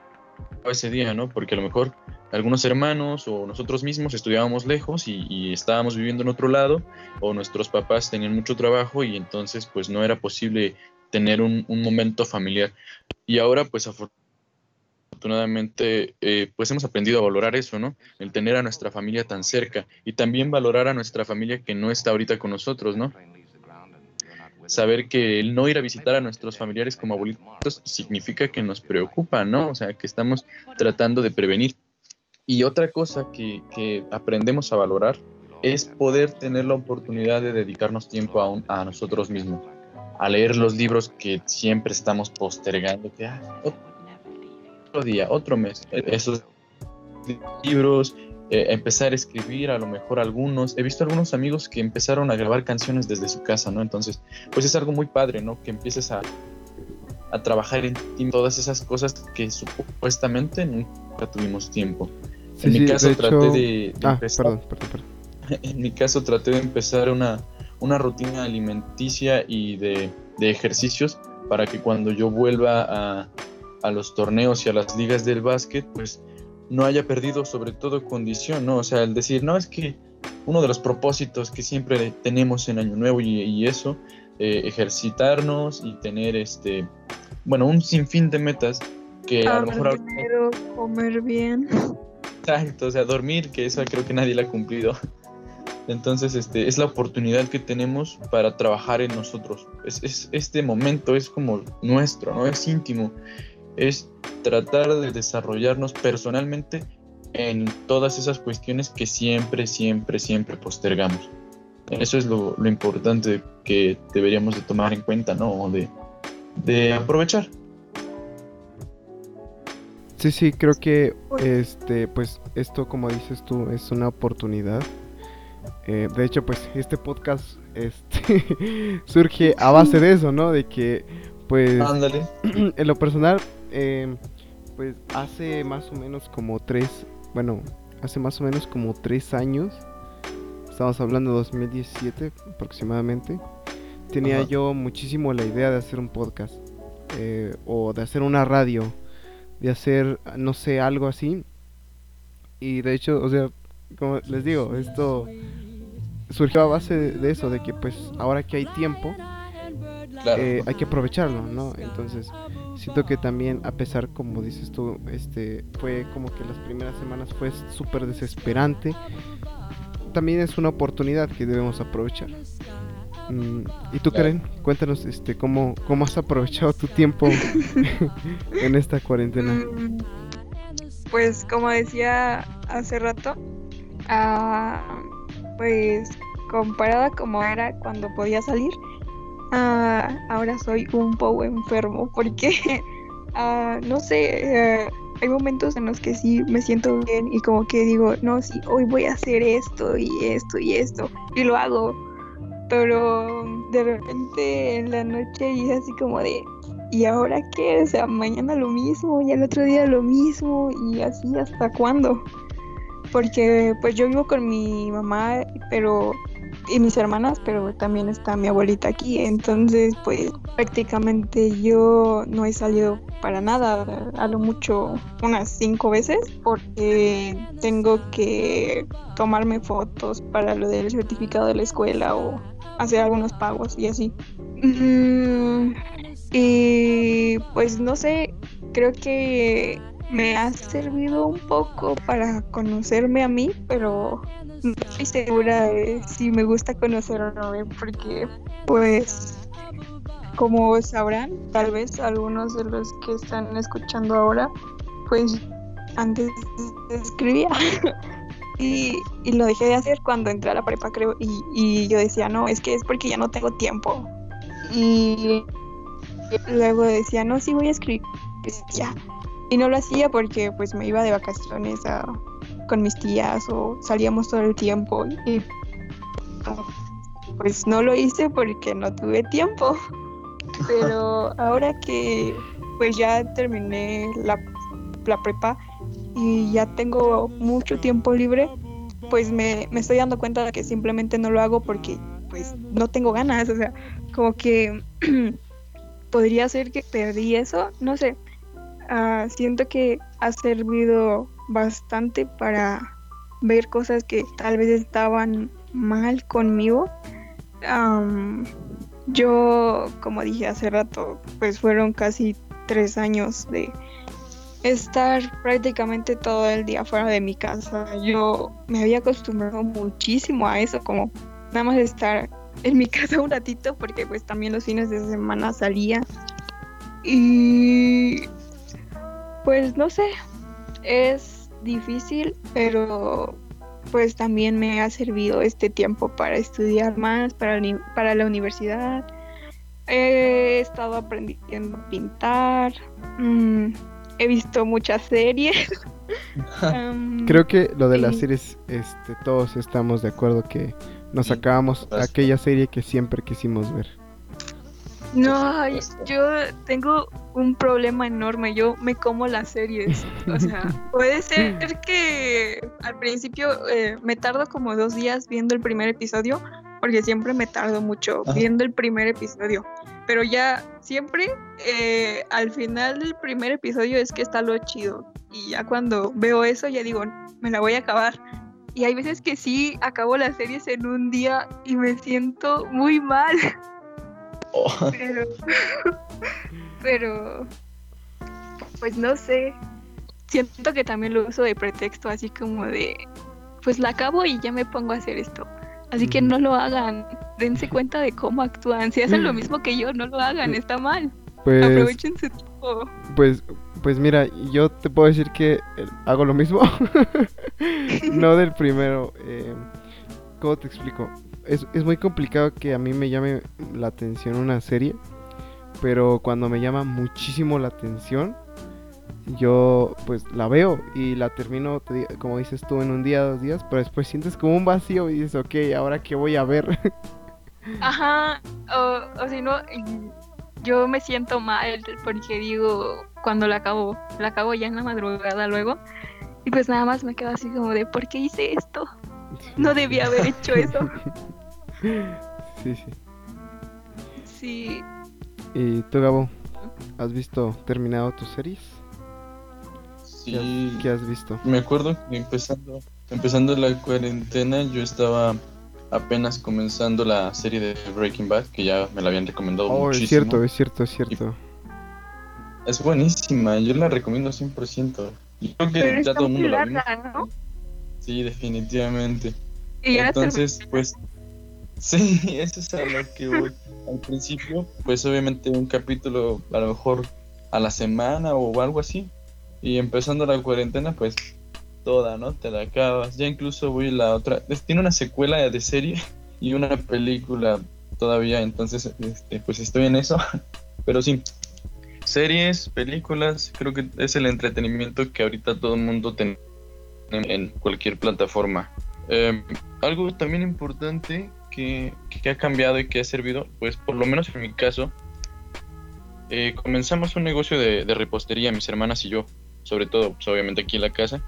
ese día no porque a lo mejor algunos hermanos o nosotros mismos estudiábamos lejos y, estábamos viviendo en otro lado o nuestros papás tenían mucho trabajo y entonces pues no era posible tener un, momento familiar. Y ahora pues afortunadamente eh, pues hemos aprendido a valorar eso, ¿no? El tener a nuestra familia tan cerca y también valorar a nuestra familia que no está ahorita con nosotros, ¿no? saber que el no ir a visitar a nuestros familiares como abuelitos significa que nos preocupa, ¿no? O sea, que estamos tratando de prevenir. Y otra cosa que, aprendemos a valorar es poder tener la oportunidad de dedicarnos tiempo a, a nosotros mismos, a leer los libros que siempre estamos postergando, que ah, otro día, otro mes, esos libros, eh, empezar a escribir, a lo mejor algunos. He visto algunos amigos que empezaron a grabar canciones desde su casa, ¿no? Entonces, pues es algo muy padre, ¿no? Que empieces a, a trabajar en todas esas cosas que supuestamente nunca tuvimos tiempo. En mi caso traté de, ah, empezar, perdón, perdón, perdón. En mi caso traté de empezar una, una rutina alimenticia y de, de ejercicios para que cuando yo vuelva a, a los torneos y a las ligas del básquet, pues no haya perdido sobre todo condición, ¿no? O sea, el decir, no, es que uno de los propósitos que siempre tenemos en Año Nuevo y, eso, eh, ejercitarnos y tener este, bueno, un sinfín de metas que a lo mejor... comer bien. [LAUGHS] Exacto, o sea, dormir, que eso creo que nadie la ha cumplido. Entonces, este, es la oportunidad que tenemos para trabajar en nosotros. Es, es, este momento es como nuestro, ¿no? Es íntimo es tratar de desarrollarnos personalmente en todas esas cuestiones que siempre, siempre, siempre postergamos. Eso es lo, importante que deberíamos de tomar en cuenta, ¿no? De, de aprovechar. Sí, sí, creo que este, pues esto, como dices tú, es una oportunidad. Eh, de hecho, pues este podcast este, [LAUGHS] surge a base de eso, ¿no? De que, pues, [CLEARS THROAT] en lo personal, Em, pues hace más o menos como tres, bueno, hace más o menos como tres años, estamos hablando de 2017 aproximadamente, tenía yo muchísimo la idea de hacer un podcast eh, o de hacer una radio, de hacer, no sé, algo así. Y de hecho, o sea, como les digo, esto surgió a base de eso, de que pues ahora que hay tiempo, eh, hay que aprovecharlo, ¿no? Entonces, siento que también, a pesar, como dices tú, este, fue como que las primeras semanas fue súper desesperante, también es una oportunidad que debemos aprovechar. Mm, ¿Y tú, Karen? Cuéntanos este, cómo, cómo has aprovechado tu tiempo [LAUGHS] en esta cuarentena. Mm, pues como decía hace rato, ah, pues comparada como era cuando podía salir, Ah, ahora soy un poco enfermo porque, [LAUGHS] ah, no sé, eh, hay momentos en los que sí me siento bien y como que digo, no, sí, hoy voy a hacer esto y esto y esto y lo hago, pero de repente en la noche y es así como de, ¿y ahora qué? O sea, mañana lo mismo y el otro día lo mismo y así hasta cuándo. Porque pues yo vivo con mi mamá, pero y mis hermanas, pero también está mi abuelita aquí. Entonces, pues prácticamente yo no he salido para nada, a lo mucho unas cinco veces, porque tengo que tomarme fotos para lo del certificado de la escuela o hacer algunos pagos y así. Mm, y pues no sé, creo que me ha servido un poco para conocerme a mí, pero no estoy segura de si me gusta conocerme porque pues como sabrán, tal vez algunos de los que están escuchando ahora, pues antes escribía [LAUGHS] y, y, lo dejé de hacer cuando entré a la prepa creo y, y yo decía, no, es que es porque ya no tengo tiempo. Y luego decía, no, sí voy a escribir, pues ya. Y no lo hacía porque pues me iba de vacaciones a con mis tías o salíamos todo el tiempo y pues no lo hice porque no tuve tiempo. Pero ahora que pues ya terminé la, la prepa y ya tengo mucho tiempo libre, pues me, me, estoy dando cuenta de que simplemente no lo hago porque pues no tengo ganas, o sea, como que [CLEARS THROAT] podría ser que perdí eso, no sé, uh, siento que ha servido bastante para ver cosas que tal vez estaban mal conmigo. Am, yo, como dije hace rato, pues fueron casi tres años de estar prácticamente todo el día fuera de mi casa. Yo me había acostumbrado muchísimo a eso, como nada más estar en mi [LAUGHS] casa un ratito, porque pues también los fines de semana salía. Y pues no sé, es difícil, pero pues también me ha servido este tiempo para estudiar más, para, para la universidad. He estado aprendiendo a pintar. mm, he visto muchas series. [LAUGHS] Creo que lo de las series, este, todos estamos de acuerdo que nos Sí, acabamos aquella serie que siempre quisimos ver. No, yo tengo un problema enorme. Yo me como las series. O sea, [LAUGHS] puede ser que al principio eh, me tardo como dos días viendo el primer episodio, porque siempre me tardo mucho Ajá. viendo el primer episodio. Pero ya siempre eh, al final del primer episodio es que está lo chido. Y ya cuando veo eso ya digo, me la voy a acabar. Y hay veces que sí acabo las series en un día y me siento muy mal. Oh, Pero, pero, pues no sé. Siento que también lo uso de pretexto, así como de, pues la acabo y ya me pongo a hacer esto. Así que no lo hagan. Dense cuenta de cómo actúan. Si hacen lo mismo que yo, no lo hagan. Está mal. Pues, Aprovechen su tiempo. pues, pues mira, yo te puedo decir que eh, hago lo mismo. [LAUGHS] no del primero. eh, ¿Cómo te explico? Es, es muy complicado que a mí me llame la atención una serie. Pero cuando me llama muchísimo la atención, yo pues la veo y la termino, como dices tú, en un día, dos días. Pero después sientes como un vacío y dices, ok, ¿ahora qué voy a ver? [LAUGHS] Ajá. O, o si no, yo me siento mal porque digo, cuando la acabo, la acabo ya en la madrugada luego. Y pues nada más me quedo así como de, ¿por qué hice esto? No debía haber hecho eso. [LAUGHS] Sí, sí. Sí, ¿Y tú, Gabo? ¿Has visto terminado tus series? ¿Qué has, sí, qué has visto? me acuerdo que empezando, empezando la cuarentena yo estaba apenas comenzando la serie de Breaking Bad, que ya me la habían recomendado Oh, muchísimo. es cierto, es cierto, es cierto. Es buenísima, yo la recomiendo 100%. Y creo que pero ya todo el mundo la vimos. ¿no? Sí, definitivamente. Y ya Entonces, pues, sí, [LAUGHS] eso es a lo que voy. Al principio, pues obviamente un capítulo a lo mejor a la semana o algo así. Y empezando la cuarentena, pues toda, ¿no? Te la acabas. Ya incluso voy la otra. Tiene una secuela de serie y una película todavía, entonces, este, pues estoy en eso. [LAUGHS] Pero sí, series, películas, creo que es el entretenimiento que ahorita todo el mundo tiene en cualquier plataforma. Eh, algo también importante que, que ha cambiado y que ha servido, pues por lo menos en mi caso, eh, comenzamos un negocio de repostería, mis hermanas y yo, sobre todo, pues, obviamente aquí en la casa,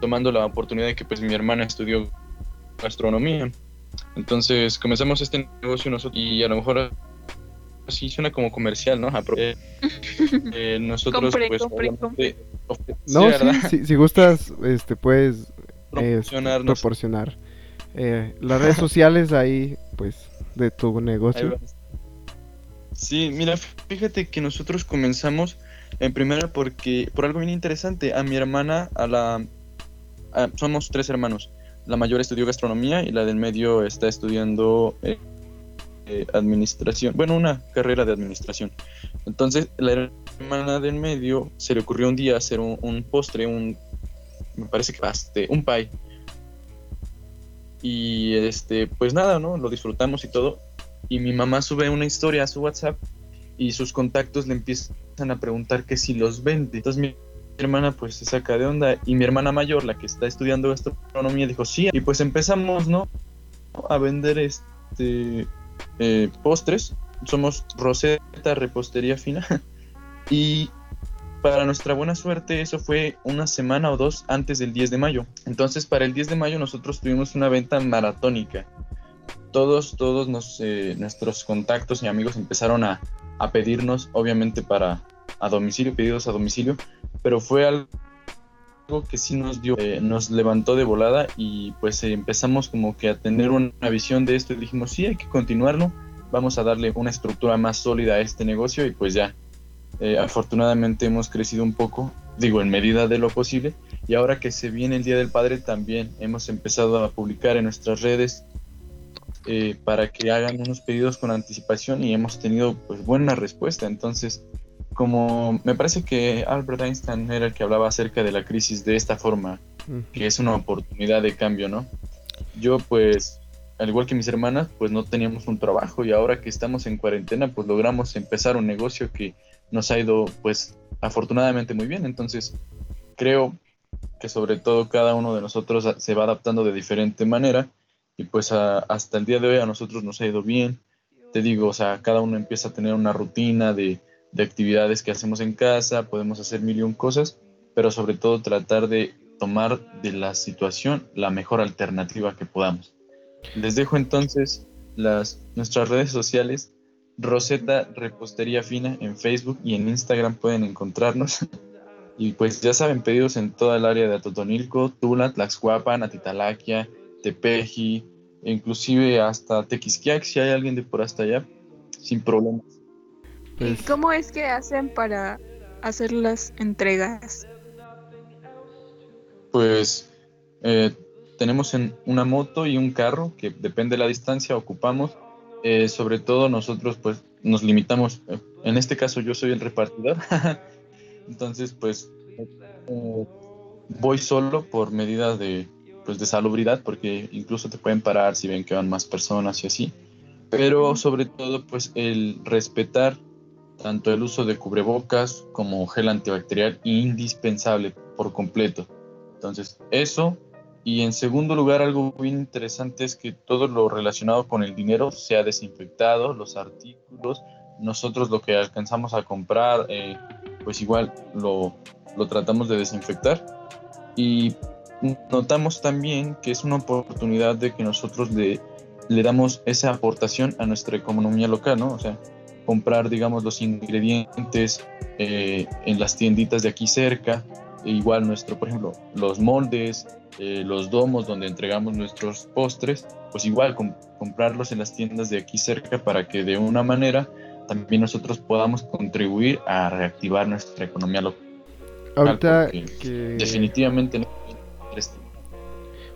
tomando la oportunidad de que pues mi hermana estudió gastronomía. Entonces comenzamos este negocio nosotros y a lo mejor así suena como comercial, ¿no? Apro- eh, [LAUGHS] eh, nosotros Compre, pues ofre- sí, No, sí, sí, si gustas, este, puedes Promocionarnos. proporcionar eh, las redes sociales ahí, pues, de tu negocio. Sí, mira, fíjate que nosotros comenzamos en primera porque por algo bien interesante. A mi hermana, a la somos tres hermanos. La mayor estudió gastronomía y la del medio está estudiando eh, eh, administración. Bueno, una carrera de administración. Entonces, la hermana del medio se le ocurrió un día hacer un, postre, un me parece que este, un pie. Y este, pues nada, ¿no? Lo disfrutamos y todo y mi mamá sube una historia a su WhatsApp y sus contactos le empiezan a preguntar que si los vende. Entonces mi hermana pues se saca de onda y mi hermana mayor, la que está estudiando gastronomía, dijo sí. Y pues empezamos, ¿no? A vender este eh, postres. Somos Rosetta Repostería Fina. [LAUGHS] y para nuestra buena suerte eso fue una semana o dos antes del 10 de mayo. Entonces para el 10 de mayo nosotros tuvimos una venta maratónica todos, todos eh, nuestros contactos y amigos empezaron a, a pedirnos, obviamente para a domicilio, pedidos a domicilio, pero fue algo que sí nos dio, eh, nos levantó de volada y pues eh, empezamos como que a tener una visión de esto y dijimos, sí, hay que continuarlo, vamos a darle una estructura más sólida a este negocio y pues ya, eh, afortunadamente hemos crecido un poco, digo, en medida de lo posible y ahora que se viene el Día del Padre también hemos empezado a publicar en nuestras redes para que hagan unos pedidos con anticipación y hemos tenido pues buena respuesta, entonces como me parece que Albert Einstein era el que hablaba acerca de la crisis de esta forma, que es una oportunidad de cambio, ¿no? Yo pues, al igual que mis hermanas, pues no teníamos un trabajo y ahora que estamos en cuarentena, pues logramos empezar un negocio que nos ha ido pues afortunadamente muy bien. Entonces, creo que sobre todo cada uno de nosotros se va adaptando de diferente manera y pues hasta el día de hoy a nosotros nos ha ido bien. Te digo, o sea, cada uno empieza a tener una rutina de de actividades que hacemos en casa, podemos hacer mil y un cosas, pero sobre todo tratar de tomar de la situación la mejor alternativa que podamos. Les dejo entonces las, nuestras redes sociales. Rosetta Repostería Fina en Facebook y en Instagram pueden encontrarnos. [LAUGHS] Y pues ya saben, pedidos en toda el área de Atotonilco, Tula, Tlaxcuapan, Atitalaquia, Tepeji, inclusive hasta Tequisquiac, si hay alguien de por hasta allá, sin problemas. ¿Y pues cómo es que hacen para hacer las entregas? Pues eh, tenemos en una moto y un carro que depende de la distancia ocupamos. Eh, sobre todo nosotros pues nos limitamos. Eh, en este caso yo soy el repartidor. [LAUGHS] Entonces pues voy solo por medidas de, pues, de salubridad porque incluso te pueden parar si ven que van más personas y así. Pero sobre todo pues el respetar tanto el uso de cubrebocas como gel antibacterial indispensable por completo. Entonces, eso. Y en segundo lugar, algo bien interesante es que todo lo relacionado con el dinero se ha desinfectado, los artículos, nosotros lo que alcanzamos a comprar, eh, pues igual lo, lo tratamos de desinfectar. Y notamos también que es una oportunidad de que nosotros le, le damos esa aportación a nuestra economía local, ¿no? O sea, comprar, digamos, los ingredientes eh, en las tienditas de aquí cerca. E igual nuestro, por ejemplo, los moldes, eh, los domos donde entregamos nuestros postres, pues igual comprarlos en las tiendas de aquí cerca para que de una manera también nosotros podamos contribuir a reactivar nuestra economía local. Ahorita que... definitivamente no.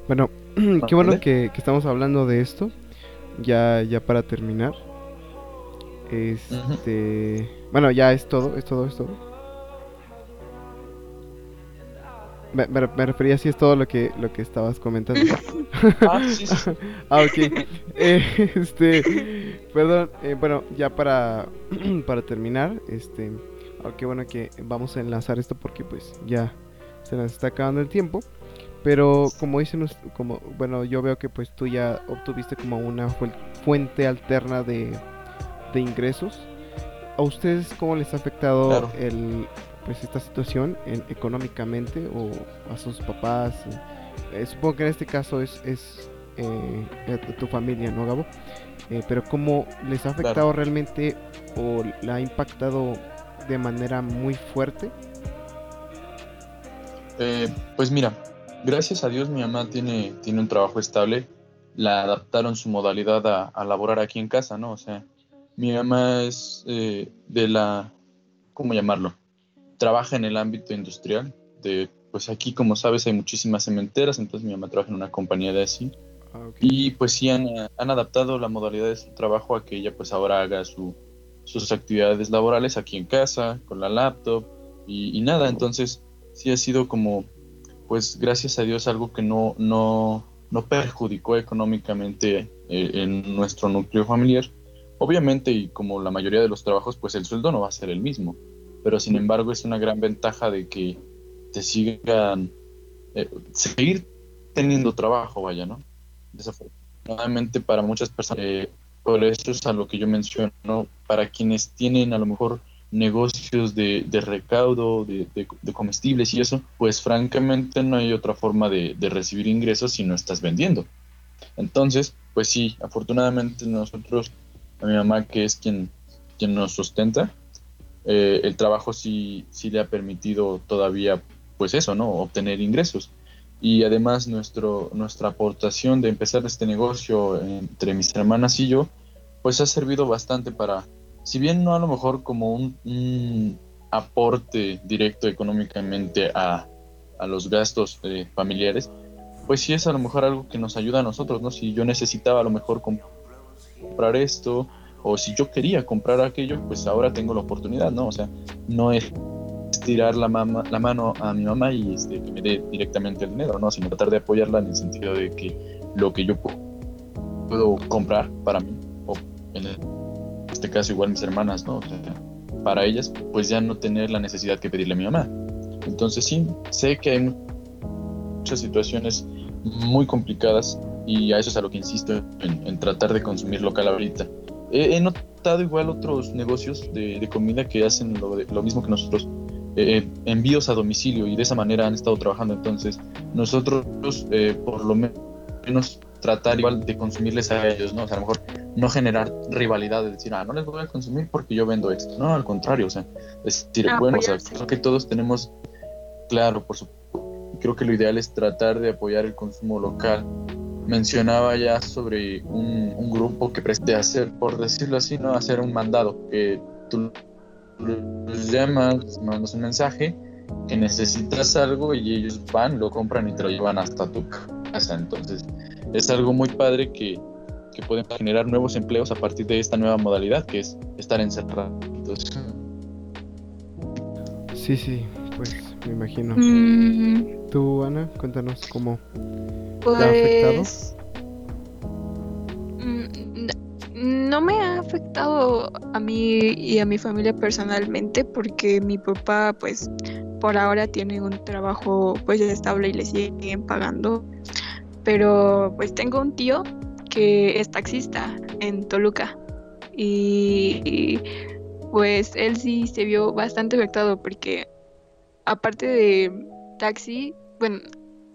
Bueno, [CLEARS THROAT] qué bueno que, que, estamos hablando de esto. Ya, ya para terminar. Este. Bueno, ya es todo, es todo, es todo. Me, refería si es todo lo que lo que estabas comentando. [LAUGHS] ah, sí, sí. [LAUGHS] ah, ok. Eh, este, perdón, eh, bueno, ya para, [CLEARS THROAT] para terminar, este, aunque bueno que vamos a enlazar esto porque pues ya se nos está acabando el tiempo. Pero como dicen, como, bueno, yo veo que pues tú ya obtuviste como una fuente alterna de de ingresos. ¿A ustedes cómo les ha afectado el, pues esta situación en, económicamente o a sus papás? Eh, supongo que en este caso es, es eh, tu familia, ¿no, Gabo? Eh, pero ¿cómo les ha afectado realmente o la ha impactado de manera muy fuerte? pues mira, gracias a Dios mi mamá tiene, tiene un trabajo estable. La adaptaron su modalidad a, a laborar aquí en casa, ¿no? O sea, mi mamá es eh, de la, ¿cómo llamarlo? Trabaja en el ámbito industrial. De, pues aquí, como sabes, hay muchísimas cementeras, entonces mi mamá trabaja en una compañía de así. Ah, y pues sí han, han, adaptado la modalidad de su trabajo a que ella pues ahora haga su, sus actividades laborales aquí en casa, con la laptop y, nada. Entonces sí ha sido como, pues gracias a Dios, algo que no, no, no perjudicó económicamente eh, en nuestro núcleo familiar Obviamente, y como la mayoría de los trabajos, pues el sueldo no va a ser el mismo, pero sin embargo es una gran ventaja de que te sigan, eh, seguir teniendo trabajo, vaya, ¿no? Desafortunadamente para muchas personas, eh, por eso es a lo que yo menciono, para quienes tienen a lo mejor negocios de, recaudo, de, comestibles y eso, pues francamente no hay otra forma de, de recibir ingresos si no estás vendiendo. Entonces, pues sí, afortunadamente nosotros a mi mamá, que es quien, quien nos sustenta, eh, el trabajo sí, sí le ha permitido todavía pues eso, ¿no? Obtener ingresos. Y además nuestro, nuestra aportación de empezar este negocio entre mis hermanas y yo, pues ha servido bastante para, si bien no a lo mejor como un, aporte directo económicamente a, a los gastos eh, familiares, pues sí es a lo mejor algo que nos ayuda a nosotros, ¿no? Si yo necesitaba a lo mejor comprar esto, o si yo quería comprar aquello, pues ahora tengo la oportunidad, ¿no? O sea, no es tirar la, la mano a mi mamá y este, que me dé directamente el dinero, ¿no? Sino tratar de apoyarla en el sentido de que lo que yo puedo comprar para mí, o en este caso igual mis hermanas, ¿no? O sea, para ellas, pues ya no tener la necesidad que pedirle a mi mamá. Entonces sí, sé que hay muchas situaciones muy complicadas y a eso es a lo que insisto en, tratar de consumir local ahorita. He, notado igual otros negocios de, comida que hacen lo, mismo que nosotros, eh, envíos a domicilio y de esa manera han estado trabajando. Entonces, nosotros eh, por lo menos tratar igual de consumirles a ellos, ¿no? O sea, a lo mejor no generar rivalidad de decir, ah, no les voy a consumir porque yo vendo esto. No, al contrario, o sea, es decir, ah, bueno, o sea, creo que todos tenemos, claro, por supuesto creo que lo ideal es tratar de apoyar el consumo local. Mencionaba ya sobre un, grupo que preste hacer, por decirlo así, no hacer un mandado, que tú los llamas, mandas un mensaje, que necesitas algo y ellos van, lo compran y te lo llevan hasta tu casa. Entonces, es algo muy padre que, que pueden generar nuevos empleos a partir de esta nueva modalidad que es estar encerrado. sí, sí, pues me imagino. Mm. Tú, Ana, cuéntanos cómo. Pues, mm, no me ha afectado a mí y a mi familia personalmente porque mi papá pues por ahora tiene un trabajo pues estable y le siguen pagando. Pero pues tengo un tío que es taxista en Toluca y pues él sí se vio bastante afectado porque aparte de taxi, bueno,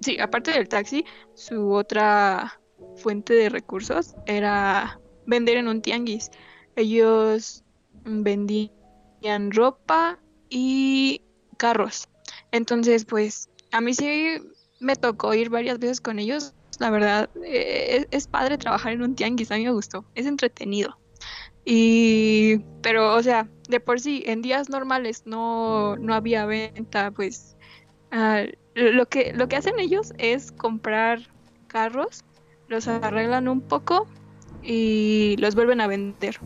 sí, aparte del taxi, su otra fuente de recursos era vender en un tianguis. Ellos vendían ropa y carros. Entonces, pues a mí sí me tocó ir varias veces con ellos. La verdad, eh, es, padre trabajar en un tianguis, a mí me gustó, es entretenido. Y, pero, o sea, de por sí, en días normales no, no había venta, pues lo, que, lo que hacen ellos es comprar carros, los arreglan un poco y los vuelven a vender.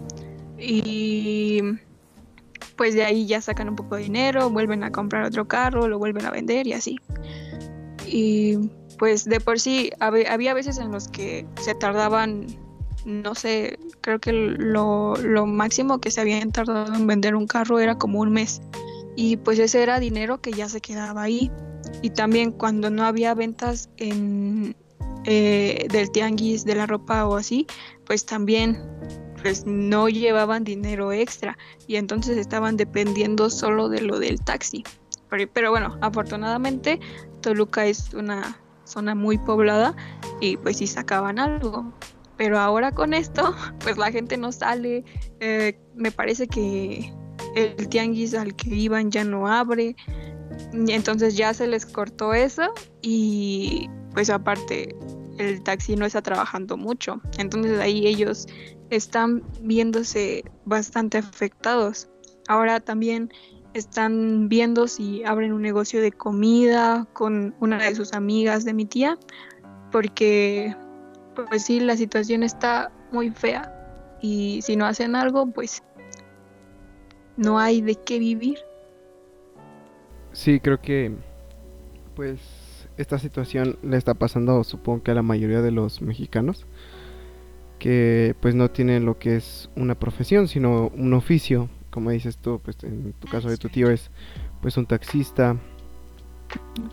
Y pues de ahí ya sacan un poco de dinero, vuelven a comprar otro carro, lo vuelven a vender y así. Y pues de por sí había veces en los que se tardaban no sé, creo que lo, máximo que se habían tardado en vender un carro era como un mes. Y pues ese era dinero que ya se quedaba ahí. Y también cuando no había ventas en, eh, del tianguis, de la ropa o así, pues también pues no llevaban dinero extra y entonces estaban dependiendo solo de lo del taxi. Pero, bueno, afortunadamente Toluca es una zona muy poblada y pues sí sacaban algo. Pero ahora con esto, [LAUGHS] pues la gente no sale. Eh, me parece que el tianguis al que iban ya no abre. Entonces ya se les cortó eso y pues aparte el taxi no está trabajando mucho. Entonces ahí ellos están viéndose bastante afectados. Ahora también están viendo si abren un negocio de comida con una de sus amigas de mi tía, porque pues sí, la situación está muy fea y si no hacen algo, pues no hay de qué vivir. Sí, creo que pues esta situación le está pasando supongo que a la mayoría de los mexicanos que pues no tienen lo que es una profesión, sino un oficio, como dices tú, pues en tu caso de tu tío es pues un taxista.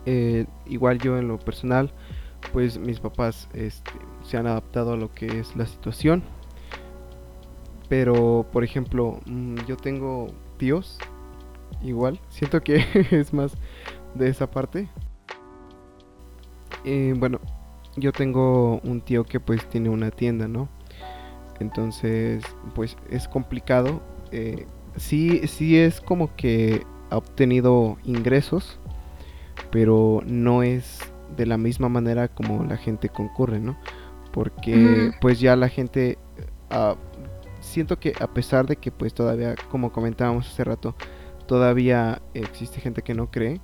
Eh, igual yo en lo personal, pues mis papás este, se han adaptado a lo que es la situación. Pero, por ejemplo, mm, yo tengo tíos, igual, siento que [LAUGHS] es más de esa parte. Eh, bueno, yo tengo un tío que pues tiene una tienda, ¿no? Entonces, pues es complicado. Eh, sí, sí es como que ha obtenido ingresos, pero no es de la misma manera como la gente concurre, ¿no? Porque pues ya la gente ah, siento que a pesar de que pues todavía como comentábamos hace rato todavía existe gente que no cree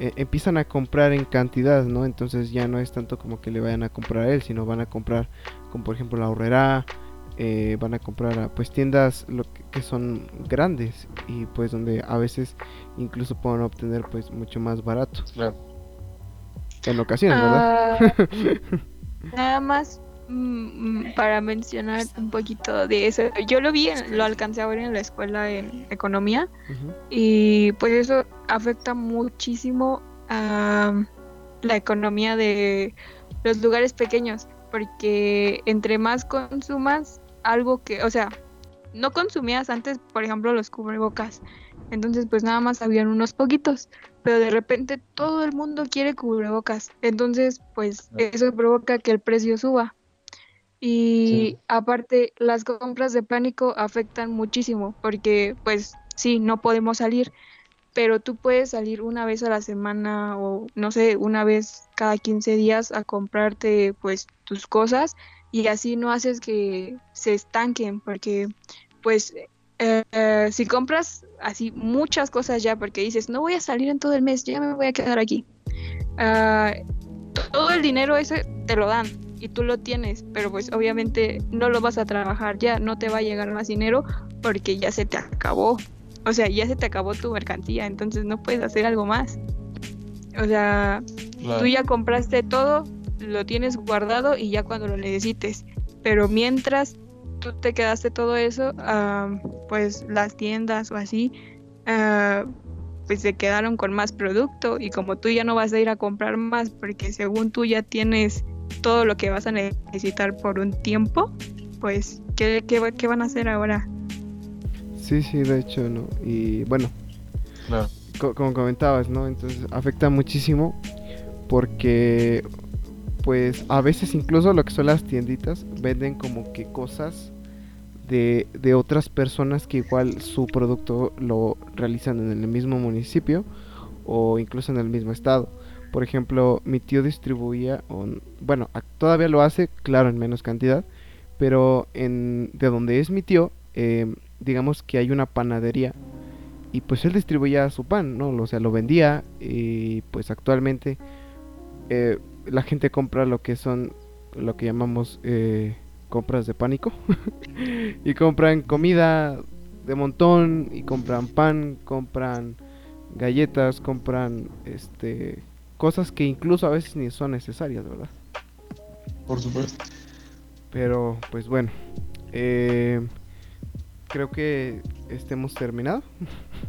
eh, empiezan a comprar en cantidad no entonces ya no es tanto como que le vayan a comprar a él sino van a comprar como por ejemplo la horrera eh, van a comprar a pues tiendas lo que, que son grandes y pues donde a veces incluso pueden obtener pues mucho más barato. Claro. en ocasiones verdad Ah, [LAUGHS] nada más para mencionar un poquito de eso. Yo lo vi, lo alcancé a ver en la escuela en economía y pues eso afecta muchísimo a la economía de los lugares pequeños porque entre más consumas algo que, o sea, no consumías antes, por ejemplo, los cubrebocas. Entonces, pues nada más habían unos poquitos, pero de repente todo el mundo quiere cubrebocas. Entonces, pues eso provoca que el precio suba. Y aparte, las compras de pánico afectan muchísimo, porque pues sí, no podemos salir, pero tú puedes salir una vez a la semana o no sé, una vez cada 15 días a comprarte pues tus cosas y así no haces que se estanquen, porque pues eh, eh, si compras así muchas cosas ya, porque dices, no voy a salir en todo el mes, ya me voy a quedar aquí. ah, todo el dinero ese te lo dan y tú lo tienes, pero pues obviamente no lo vas a trabajar ya, no te va a llegar más dinero porque ya se te acabó. O sea, ya se te acabó tu mercancía, entonces no puedes hacer algo más. O sea, Claro. tú ya compraste todo, lo tienes guardado y ya cuando lo necesites. Pero mientras tú te quedaste todo eso, ah, pues las tiendas o así, ah, pues se quedaron con más producto y como tú ya no vas a ir a comprar más porque según tú ya tienes todo lo que vas a necesitar por un tiempo, pues ¿qué, qué, va- qué van a hacer ahora? sí sí de hecho no y bueno co- como comentabas, ¿no? Entonces afecta muchísimo porque pues a veces incluso lo que son las tienditas venden como que cosas de, de otras personas que igual su producto lo realizan en el mismo municipio o incluso en el mismo estado. Por ejemplo, mi tío distribuía, bueno, todavía lo hace, claro, en menos cantidad, pero en, de donde es mi tío, eh, digamos que hay una panadería y pues él distribuía su pan, ¿no? O sea, lo vendía y pues actualmente eh, la gente compra lo que son lo que llamamos eh, compras de pánico [LAUGHS] y compran comida de montón y compran pan, compran galletas, compran este cosas que incluso a veces ni son necesarias, ¿verdad? Por supuesto. Pero pues bueno, eh, creo que estemos terminado. [LAUGHS]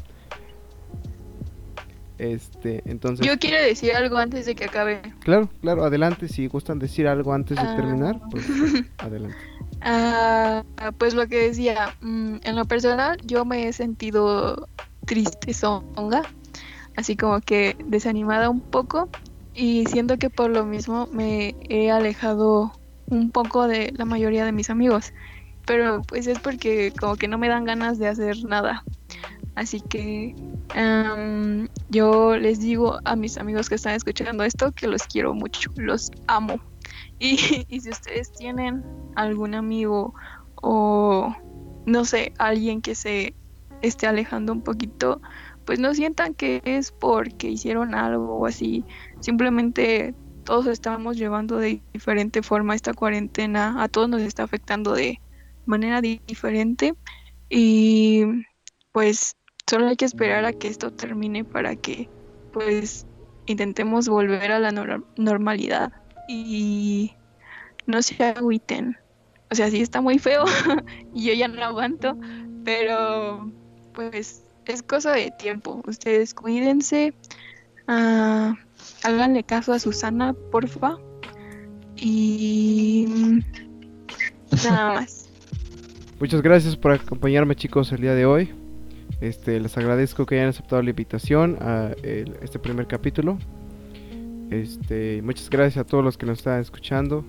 Este, entonces, Yo quiero decir algo antes de que acabe. claro, claro, adelante. Si gustan decir algo antes de Ah. terminar, pues [LAUGHS] adelante. Ah, pues lo que decía, mm, en lo personal yo me he sentido triste, songa, así como que desanimada un poco y siento que por lo mismo me he alejado un poco de la mayoría de mis amigos, pero pues es porque como que no me dan ganas de hacer nada. Así que yo les digo a mis amigos que están escuchando esto que los quiero mucho, los amo. [LAUGHS] Y, y si ustedes tienen algún amigo o no sé, alguien que se esté alejando un poquito, pues no sientan que es porque hicieron algo o así. Simplemente todos estamos llevando de diferente forma esta cuarentena, a todos nos está afectando de manera di- diferente y pues solo hay que esperar a que esto termine para que pues intentemos volver a la nor- normalidad y no se agüiten. O sea, sí está muy feo [LAUGHS] y yo ya no aguanto, pero pues es cosa de tiempo. Ustedes cuídense, ah, háganle caso a Susana, porfa. Y nada más. Muchas gracias por acompañarme, chicos, el día de hoy. Este, les agradezco que hayan aceptado la invitación a el- este primer capítulo. Este, muchas gracias a todos los que nos están escuchando.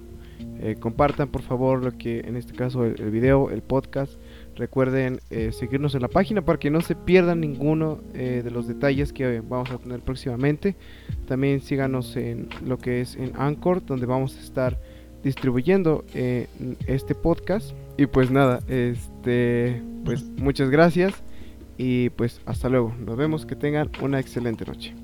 Eh, compartan por favor lo que en este caso el, el video, el podcast. Recuerden eh, seguirnos en la página para que no se pierdan ninguno eh, de los detalles que vamos a tener próximamente. También síganos en lo que es en Anchor, donde vamos a estar distribuyendo eh, este podcast. Y pues nada, este, pues muchas gracias y pues hasta luego. Nos vemos, que tengan una excelente noche.